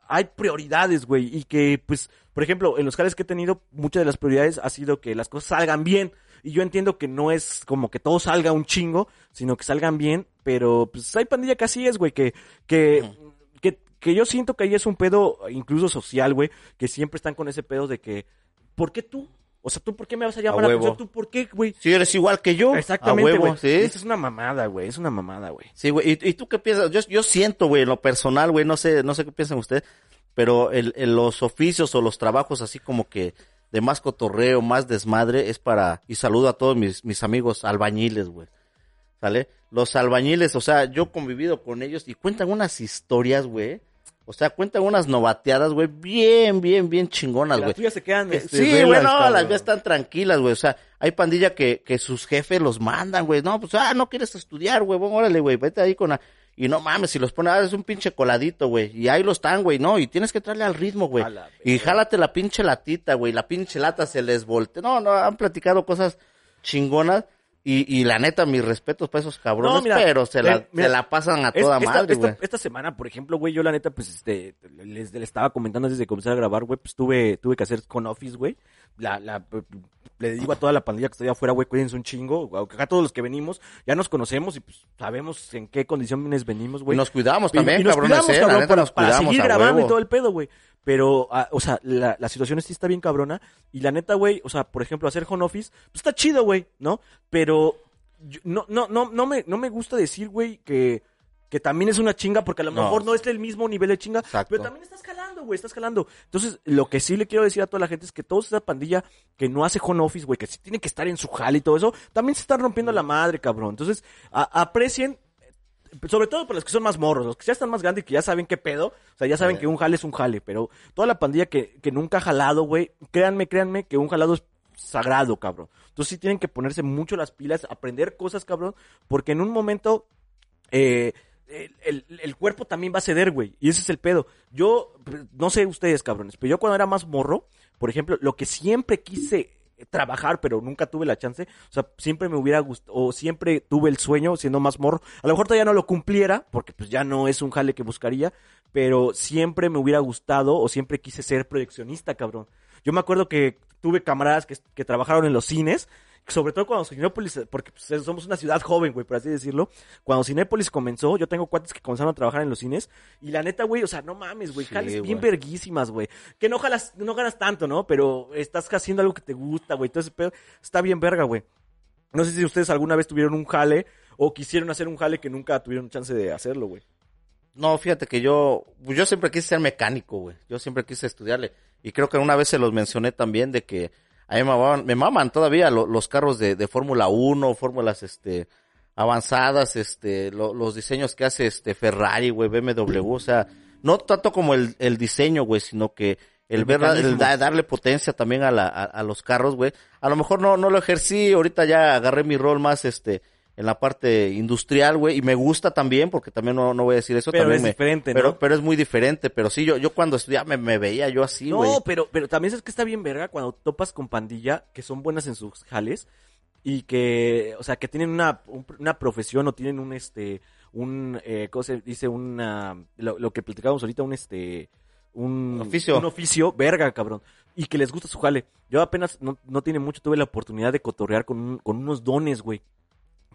hay prioridades, güey, y que, pues, por ejemplo, en los jales que he tenido, muchas de las prioridades ha sido que las cosas salgan bien. Y yo entiendo que no es como que todo salga un chingo, sino que salgan bien, pero pues hay pandilla que así es, güey, que, que, que, que yo siento que ahí es un pedo, incluso social, güey, que siempre están con ese pedo de que, ¿por qué tú? O sea, ¿tú por qué me vas a llamar A a huevo. atención? ¿Tú por qué, güey? Si eres igual que yo. Exactamente, güey. sí. Es una mamada, güey, es una mamada, güey. Sí, güey. ¿Y, y tú qué piensas? Yo, yo siento, güey, en lo personal, güey, no sé, no sé qué piensan ustedes, pero el, el- los oficios o los trabajos así como que de más cotorreo, más desmadre, es para, y saludo a todos mis, mis amigos albañiles, güey. ¿Sale? Los albañiles, o sea, yo he convivido con ellos y cuentan unas historias, güey. O sea, cuentan unas novateadas, güey, bien, bien, bien chingonas, güey. Las tuyas se quedan, este, Sí, güey, no, cabrón. las mías están tranquilas, güey. O sea, hay pandilla que, que sus jefes los mandan, güey. No, pues, ah, no quieres estudiar, güey. Bueno, órale, güey, vete ahí con la... Y no mames, si los pone, ah, es un pinche coladito, güey. Y ahí lo están, güey, no. Y tienes que entrarle al ritmo, güey. Y jálate la pinche latita, güey. La pinche lata se les voltea. No, no, han platicado cosas chingonas. Y, y la neta, mis respetos para esos cabrones, No, mira, pero se la, eh, mira, se la pasan a toda esta, madre, güey. esta semana, por ejemplo, güey, yo la neta, pues, este, les, les estaba comentando antes de comenzar a grabar, güey, pues tuve, tuve que hacer con Office, güey. La, la, le digo a toda la pandilla que está allá afuera, güey, cuídense un chingo. Acá todos los que venimos ya nos conocemos y pues sabemos en qué condiciones venimos, güey. Y nos cuidamos también, y nos cabrones, cuidamos, eh, la cabrón, neta para, nos para cuidamos, seguir a grabando huevo. y todo el pedo, güey. Pero, ah, o sea, la, la situación sí está bien cabrona. Y la neta, güey, o sea, por ejemplo, hacer home office, pues está chido, güey, ¿no? Pero yo- no, no, no, no me, no me gusta decir, güey, que, que también es una chinga, porque a lo No. mejor no es el mismo nivel de chinga, Exacto. pero también estás jalando, güey, estás jalando. Entonces, lo que sí le quiero decir a toda la gente es que toda esa pandilla que no hace home office, güey, que sí tiene que estar en su jale y todo eso, también se están rompiendo la madre, cabrón. Entonces, a- aprecien sobre todo para los que son más morros, los que ya están más grandes y que ya saben qué pedo, o sea, ya saben que un jale es un jale, pero toda la pandilla que, que nunca ha jalado, güey, créanme, créanme que un jalado es sagrado, cabrón. Entonces sí tienen que ponerse mucho las pilas, aprender cosas, cabrón, porque en un momento eh, el, el- el cuerpo también va a ceder, güey, y ese es el pedo. Yo, no sé ustedes, cabrones, pero yo cuando era más morro, por ejemplo, lo que siempre quise trabajar, pero nunca tuve la chance. O sea, siempre me hubiera gustado, o siempre tuve el sueño, siendo más morro. A lo mejor todavía no lo cumpliera, porque pues ya no es un jale que buscaría, pero siempre me hubiera gustado, o siempre quise ser proyeccionista, cabrón. Yo me acuerdo que tuve camaradas que, que trabajaron en los cines, sobre todo cuando Cinépolis, porque pues, somos una ciudad joven, güey, por así decirlo. Cuando Cinépolis comenzó, yo tengo cuates que comenzaron a trabajar en los cines, y la neta, güey, o sea, no mames, güey, Sí, jales bien verguísimas, güey. Que no jalas, no ganas tanto, ¿no? Pero estás haciendo algo que te gusta, güey. Entonces, pero está bien verga, güey. No sé si ustedes alguna vez tuvieron un jale o quisieron hacer un jale que nunca tuvieron chance de hacerlo, güey. No, fíjate que yo, yo siempre quise ser mecánico, güey. Yo siempre quise estudiarle. Y creo que una vez se los mencioné también de que a mí me maman, me maman todavía lo- los carros de, de Fórmula 1, fórmulas, este, avanzadas, este, lo- los diseños que hace este Ferrari, güey, BMW, o sea, no tanto como el, el diseño, güey, sino que el, El ver, el mecanismo. da- darle potencia también a, la, a, a los carros, güey. A lo mejor no, no lo ejercí, ahorita ya agarré mi rol más, este, en la parte industrial, güey, y me gusta también, porque también no, no voy a decir eso, Pero también es me- diferente, ¿no? pero, pero es muy diferente, pero sí, yo, yo cuando estudiaba me, me veía yo así, no, güey. pero, pero también es que está bien verga cuando topas con pandilla que son buenas en sus jales y que, o sea, que tienen una, un- una profesión o tienen un, este, un, eh, ¿cómo se dice? Una, lo, lo que platicábamos ahorita, un, este, un Oficio. Un oficio, verga, cabrón. y que les gusta su jale. Yo apenas, no, no tiene mucho, tuve la oportunidad de cotorrear con, un- con unos dones, güey,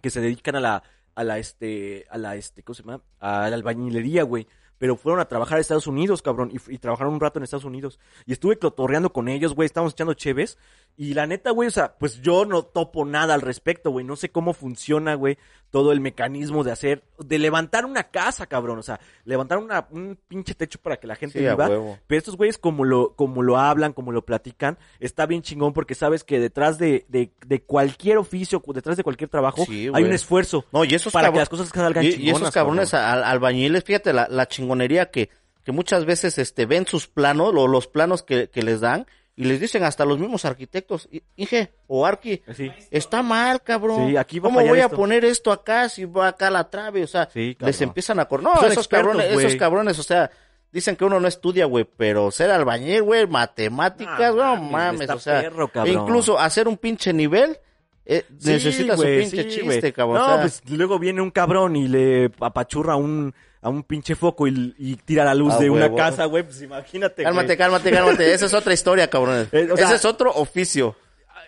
que se dedican a la, a la, este, a la, este, ¿cómo se llama? A la albañilería, güey. Pero fueron a trabajar a Estados Unidos, cabrón, y, y trabajaron un rato en Estados Unidos. Y estuve cotorreando con ellos, güey, estábamos echando cheves. Y la neta, güey, o sea, pues yo no topo nada al respecto, güey. No sé cómo funciona, güey, todo el mecanismo de hacer, de levantar una casa, cabrón. O sea, levantar una, un pinche techo para que la gente Sí, viva. Pero estos güeyes, como lo, como lo hablan, como lo platican, está bien chingón porque sabes que detrás de, de, de cualquier oficio, detrás de cualquier trabajo, Sí, hay un esfuerzo No, y esos para que las cosas salgan y, y esos cabrones al- albañiles, fíjate la, la chingonería que, que muchas veces este ven sus planos, o los planos que, que les dan, y les dicen hasta los mismos arquitectos, "I- Inge o Arqui, Sí. está mal, cabrón. Sí, aquí va a ¿Cómo voy esto?" a poner esto acá si va acá la trave? O sea, Sí, les empiezan a correr. No, Son esos expertos, cabrones, esos cabrones, o sea, dicen que uno no estudia, güey, pero ser albañil, güey, matemáticas, No, no mames, o sea, perro, incluso hacer un pinche nivel, eh, Sí, necesitas un pinche sí, chiste, cabrón. No, o sea, pues luego viene un cabrón y le apachurra un, a un pinche foco y, y tira la luz Ah, de una casa, güey. Pues imagínate, Cálmate, güey. cálmate, cálmate. Esa es otra historia, cabrón. Eh, o sea- Ese es otro oficio.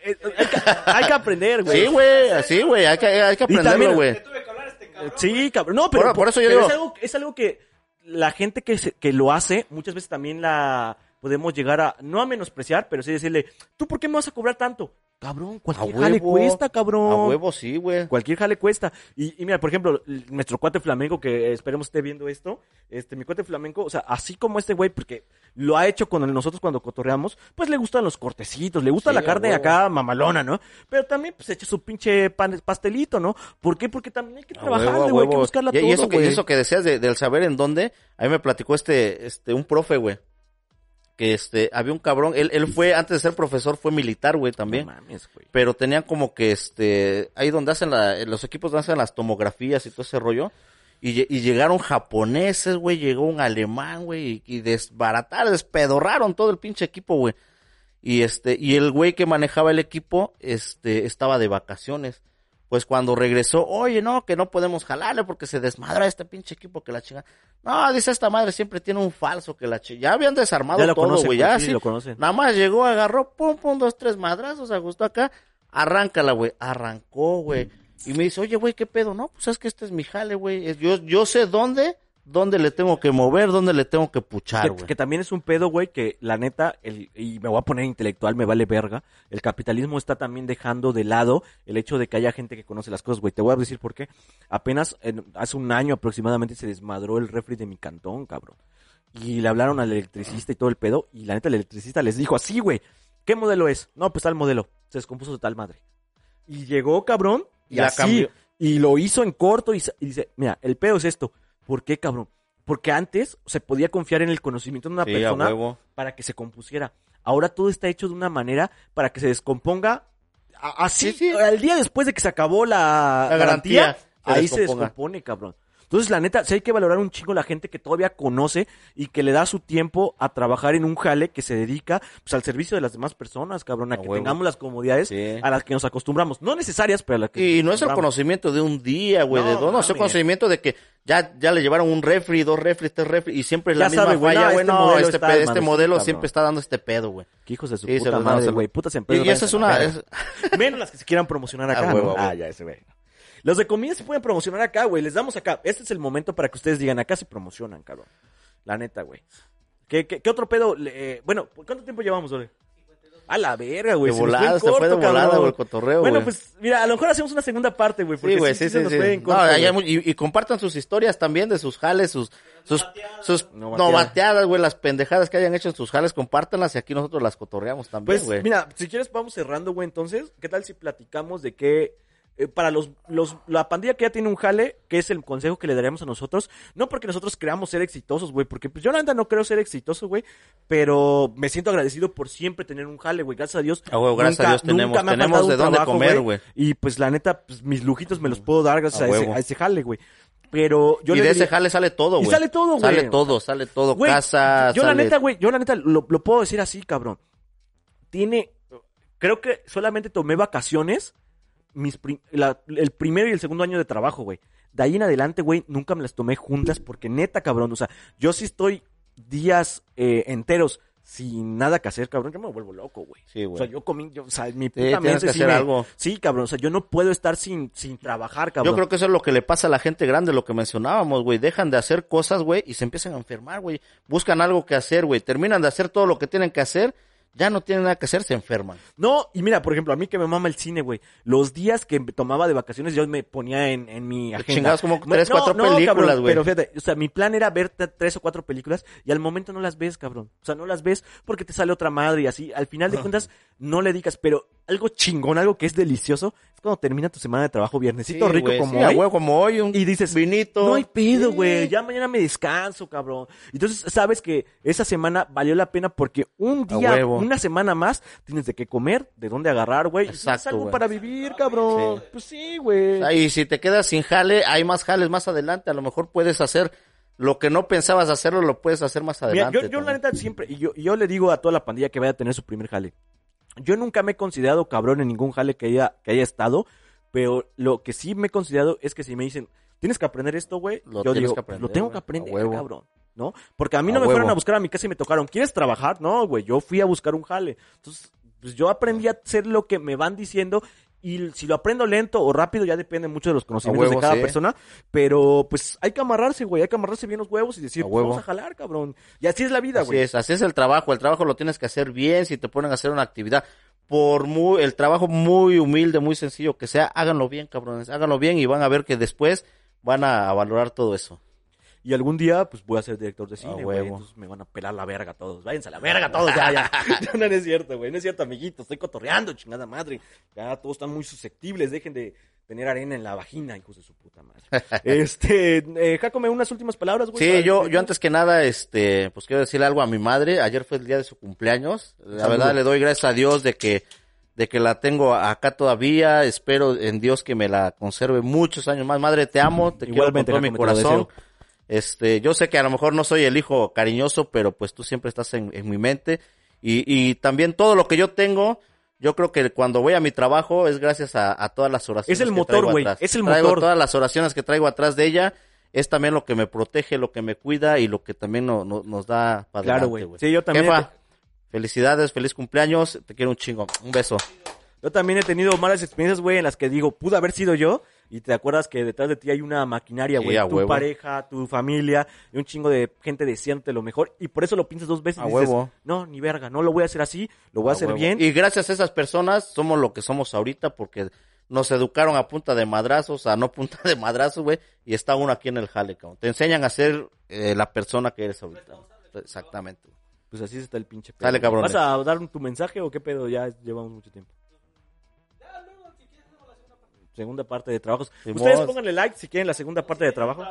Eh, Hay que, hay que aprender, güey. Sí, güey, así, güey. Hay que, hay que aprenderlo, güey. Este. Sí, cabrón. No, pero Por- por eso yo pero digo- Es algo, es algo que la gente que, se- que lo hace, muchas veces también la podemos llegar a, no a menospreciar, pero sí decirle, ¿tú por qué me vas a cobrar tanto? Cabrón, cualquier jale cuesta, cabrón. A huevo, sí, güey. Cualquier jale cuesta. Y, y mira, por ejemplo, nuestro cuate flamenco, que esperemos esté viendo esto, este, mi cuate flamenco, o sea, así como este güey, porque lo ha hecho con nosotros cuando cotorreamos, pues le gustan los cortecitos, le gusta Sí, la carne huevo. acá mamalona, ¿no? Pero también, pues, echa su pinche pan, pastelito, ¿no? ¿Por qué? Porque también hay que trabajar, güey, hay que buscarla y, y todo, eso que, y eso que decías de- del saber en dónde, a mí me platicó este, este, un profe, güey. Que este, había un cabrón, él, él fue, antes de ser profesor, fue militar, güey, también. No mames, güey. pero tenían como que este ahí donde hacen la, los equipos donde hacen las tomografías y todo ese rollo y, y llegaron japoneses güey llegó un alemán güey y, y desbarataron despedorraron todo el pinche equipo güey y este y el güey que manejaba el equipo este estaba de vacaciones pues cuando regresó, oye, no, que no podemos jalarle porque se desmadra este pinche equipo que la chinga. No, dice esta madre siempre tiene un falso que la chinga. Ya habían desarmado Ya lo todo, güey, ya sí, lo conocen. Nada más llegó, agarró, pum, pum, dos, tres madrazos, ajustó acá, arráncala, güey. Arrancó, güey. Y me dice, oye, güey, ¿qué pedo? No, pues es que este es mi jale, güey. Yo, yo sé dónde, dónde le tengo que mover, dónde le tengo que puchar, Que, güey. que también es un pedo, güey, que la neta, el, y me voy a poner intelectual, me vale verga, el capitalismo está también dejando de lado el hecho de que haya gente que conoce las cosas, güey. Te voy a decir por qué. Apenas en- hace un año aproximadamente se desmadró el refri de mi cantón, cabrón. Y le hablaron al electricista y todo el pedo, y la neta el electricista les dijo así, güey, ¿qué modelo es? No, pues tal modelo. Se descompuso de tal madre. Y llegó, cabrón, y, así, cambió. y lo hizo en corto y, y dice, mira, el pedo es esto. ¿Por qué, cabrón? Porque antes se podía confiar en el conocimiento de una Sí, persona para que se compusiera. Ahora todo está hecho de una manera para que se descomponga así, Sí, sí. al día después de que se acabó la, La garantía, garantía, se ahí se descompone, cabrón. Entonces, la neta, sí hay que valorar un chingo la gente que todavía conoce y que le da su tiempo a trabajar en un jale que se dedica pues, al servicio de las demás personas, cabrón, a, A que huevo. tengamos las comodidades Sí. a las que nos acostumbramos. No necesarias, pero a las que Y no es el conocimiento de un día, güey, No, de dos, no, es el conocimiento de que ya, ya le llevaron un refri, dos refri, tres refri, y siempre es la Ya misma sabe, güey, falla, no, güey, este modelo este, este modelo siempre está dando este pedo, güey. Que hijos de su Sí, puta madre, güey. Putas empresas. Y, y esa es una, la es-. Menos las que se quieran promocionar acá. Ah, ya, ese güey. Los de comida se pueden promocionar acá, güey. Les damos acá. Este es el momento para que ustedes digan, acá se promocionan, cabrón. La neta, güey. ¿Qué, qué, qué otro pedo? eh, bueno, ¿cuánto tiempo llevamos, Ole? A la verga, güey. De se nos fue en volada, se fue de volada, güey, el cotorreo, Bueno, güey. pues, mira, a lo mejor hacemos una segunda parte, güey. Porque Sí, güey, sí, sí, se sí, nos sí. No, corto, hay- güey. y, y compartan sus historias también de sus jales, sus, sus, sus No no bateadas. güey, las pendejadas que hayan hecho en sus jales, compártanlas y aquí nosotros las cotorreamos también, Pues, güey. mira, si quieres vamos cerrando, güey, entonces, ¿qué tal si platicamos de que eh, para los, los, la pandilla que ya tiene un jale, que es el consejo que le daríamos a nosotros, no porque nosotros creamos ser exitosos, güey, porque pues yo la neta no creo ser exitoso, güey, pero me siento agradecido por siempre tener un jale, güey, gracias a Dios. Ah, güey, gracias a Dios tenemos- me de dónde trabajo, comer, güey. Y pues la neta, pues mis lujitos me los puedo dar gracias A a, ese, a ese jale, güey. Pero yo y le de diría- ese jale sale todo, Y güey. sale todo, güey. Sale todo, sale todo, Güey, casa, Yo la neta, güey, yo la neta lo, lo puedo decir así, cabrón. Tiene, creo que solamente tomé vacaciones mis prim- la- el primero y el segundo año de trabajo, güey. De ahí en adelante, güey, nunca me las tomé juntas porque neta, cabrón, o sea, yo sí estoy días eh, enteros sin nada que hacer, cabrón, yo me vuelvo loco, güey. Sí, O güey. sea, yo comí, yo, o sea, mi puta tienes mente que sí hacer me- algo. Sí, cabrón, o sea, yo no puedo estar sin, sin trabajar, cabrón. Yo creo que eso es lo que le pasa a la gente grande, lo que mencionábamos, güey. Dejan de hacer cosas, güey, y se empiezan a enfermar, güey. Buscan algo que hacer, güey. Terminan de hacer todo lo que tienen que hacer, ya no tienen nada que hacer, se enferman. No, y mira, por ejemplo, a mí que me mama el cine, güey. Los días que me tomaba de vacaciones, yo me ponía en, en mi agenda. chingabas como tres, cuatro películas, güey. Pero fíjate, o sea, mi plan era ver tres o cuatro películas y al momento no las ves, cabrón. O sea, no las ves porque te sale otra madre y así. Al final de cuentas, no le digas, pero algo chingón, algo que es delicioso, es cuando termina tu semana de trabajo viernesito rico güey, como sí, hoy. huevo como hoy, un Y dices, vinito. no hay pedo, Sí. güey. Ya mañana me descanso, cabrón. Entonces, sabes que esa semana valió la pena porque un día, una semana más, tienes de qué comer, de dónde agarrar, güey. Exacto, algo para vivir, cabrón. Pues sí, güey. Y si te quedas sin jale, hay más jales más adelante. A lo mejor puedes hacer lo que no pensabas hacerlo, lo puedes hacer más Mira, adelante. yo, yo la neta siempre, y yo, yo le digo a toda la pandilla que vaya a tener su primer jale. Yo nunca me he considerado cabrón en ningún jale que haya, que haya estado, pero lo que sí me he considerado es que si me dicen, tienes que aprender esto, güey, Lo yo digo, que pues, aprender, lo tengo que aprender, huevo. cabrón. ¿No? Porque a mí no me fueron a buscar a mi casa y me tocaron, ¿quieres trabajar? No, güey, yo fui a buscar un jale. Entonces, pues yo aprendí a hacer lo que me van diciendo y si lo aprendo lento o rápido ya depende mucho de los conocimientos huevo, de cada sí. persona, pero pues hay que amarrarse, güey, hay que amarrarse bien los huevos y decir, A pues, vamos a jalar, cabrón. Y así es la vida, Así güey. es, así es el trabajo. El trabajo lo tienes que hacer bien. Si te ponen a hacer una actividad, por muy, el trabajo muy humilde, muy sencillo que sea, háganlo bien, cabrones. Háganlo bien y van a ver que después van a valorar todo eso. Y algún día, pues voy a ser director de cine, güey. Entonces me van a pelar la verga todos. Váyanse a la verga todos, ya, ya. Ya no, no es cierto, güey. No es cierto, amiguitos. Estoy cotorreando, chingada madre. Ya todos están muy susceptibles. Dejen de tener arena en la vagina, hijos de su puta madre. este, eh, Jacome, unas últimas palabras, güey. Sí, yo, yo antes que nada, este, pues quiero decirle algo a mi madre. Ayer fue el día de su cumpleaños. La Saludos. verdad le doy gracias a Dios de que, de que la tengo acá todavía. Espero en Dios que me la conserve muchos años más. Madre, te amo, te Igualmente, quiero con todo mi Jacome, te corazón. deseo. Este, yo sé que a lo mejor no soy el hijo cariñoso, pero pues tú siempre estás en, en mi mente. Y, y también todo lo que yo tengo, yo creo que cuando voy a mi trabajo es gracias a, a todas las oraciones. Es el que motor, güey, es el Traigo motor. todas las oraciones que traigo atrás de ella. Es también lo que me protege, lo que me cuida y lo que también no- no- nos da para Claro, güey. Sí, yo también. Jefa, felicidades, feliz cumpleaños, te quiero un chingo. Un beso. Yo también he tenido malas experiencias, güey, en las que digo, pudo haber sido yo. Y te acuerdas que detrás de ti hay una maquinaria, Sí, güey. a tu huevo. pareja, tu familia, y un chingo de gente deseándote lo mejor. Y por eso lo piensas dos veces. A y dices, huevo. No, ni verga, no lo voy a hacer así, lo voy a, A hacer huevo. bien. Y gracias a esas personas somos lo que somos ahorita porque nos educaron a punta de madrazos, a no punta de madrazos, güey, y está uno aquí en el jale, cabrón. Te enseñan a ser eh, la persona que eres ahorita. Exactamente. Pues así está el pinche pedo. Dale, cabrones. ¿Vas a dar tu mensaje o qué pedo? Ya llevamos mucho tiempo. Segunda parte de trabajos. Ustedes pónganle like si quieren la segunda parte de trabajo.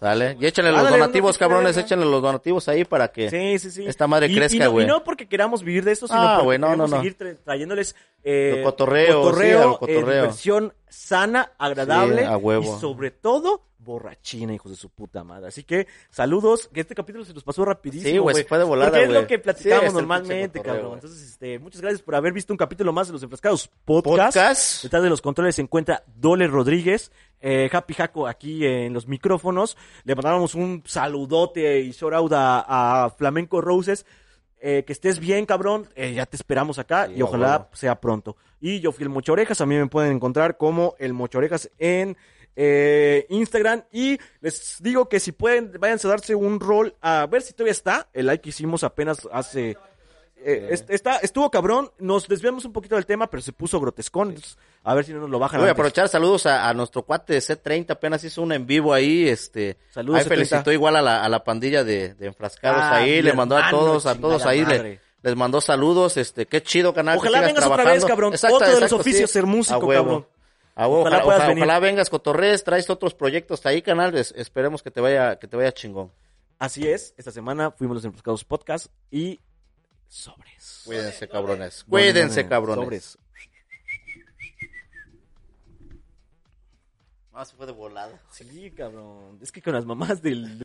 Sale. Y échenle los donativos, cabrones, échenle los donativos ahí para que... Sí, sí, sí. Esta madre Y- crezca, y no- güey. Y no porque queramos vivir de esto, sino Ah, porque güey, no, queremos no, no. seguir tra- trayéndoles eh, cotorreo, cotorreo, eh, cotorreo. diversión sana, agradable Sí, a huevo. y sobre todo borrachina, hijos de su puta madre. Así que saludos, que este capítulo se nos pasó rapidísimo. Sí, güey, se fue de volada, Porque es lo que platicamos normalmente, cabrón. Entonces, este, muchas gracias por haber visto un capítulo más de Los Enfrascados Podcast. Podcast. Detrás de los controles se encuentra Dole Rodríguez, eh, Happy Jaco aquí en los micrófonos. Le mandamos un saludote y shout a, a Flamenco Roses. Eh, que estés bien, cabrón. Eh, ya te esperamos acá Sí, y ojalá sea pronto. Y yo fui el Mocho Orejas. A mí me pueden encontrar como el Mocho Orejas en eh, Instagram. Y les digo que si pueden, váyanse a darse un rol a ver si todavía está. El like que hicimos apenas hace. eh, est- está, estuvo cabrón. Nos desviamos un poquito del tema, pero se puso grotescón. Entonces, a ver si no nos lo bajan. Voy a antes. aprovechar saludos a, a nuestro cuate de C30, apenas hizo un en vivo ahí, este, Saludos, ahí C30. felicitó igual a la, a la pandilla de, de enfrascados Ah, ahí, le mandó a hermano, todos, a todos ahí, le, les mandó saludos, este, qué chido canal. Ojalá vengas otra vez, cabrón. Exacto, Otro de los oficios, ser músico, cabrón. A huevo, Ojalá ojalá, puedas ojalá- venir. ojalá vengas cotorres, traes otros proyectos ahí, canal, es- esperemos que te vaya, que te vaya chingón. Así es. Esta semana fuimos los Enfrascados Podcast y sobres. Cuídense, cabrones. Cuídense, cabrones. Sobres. Ah, se fue de volada. Sí, cabrón. Es que con las mamás del,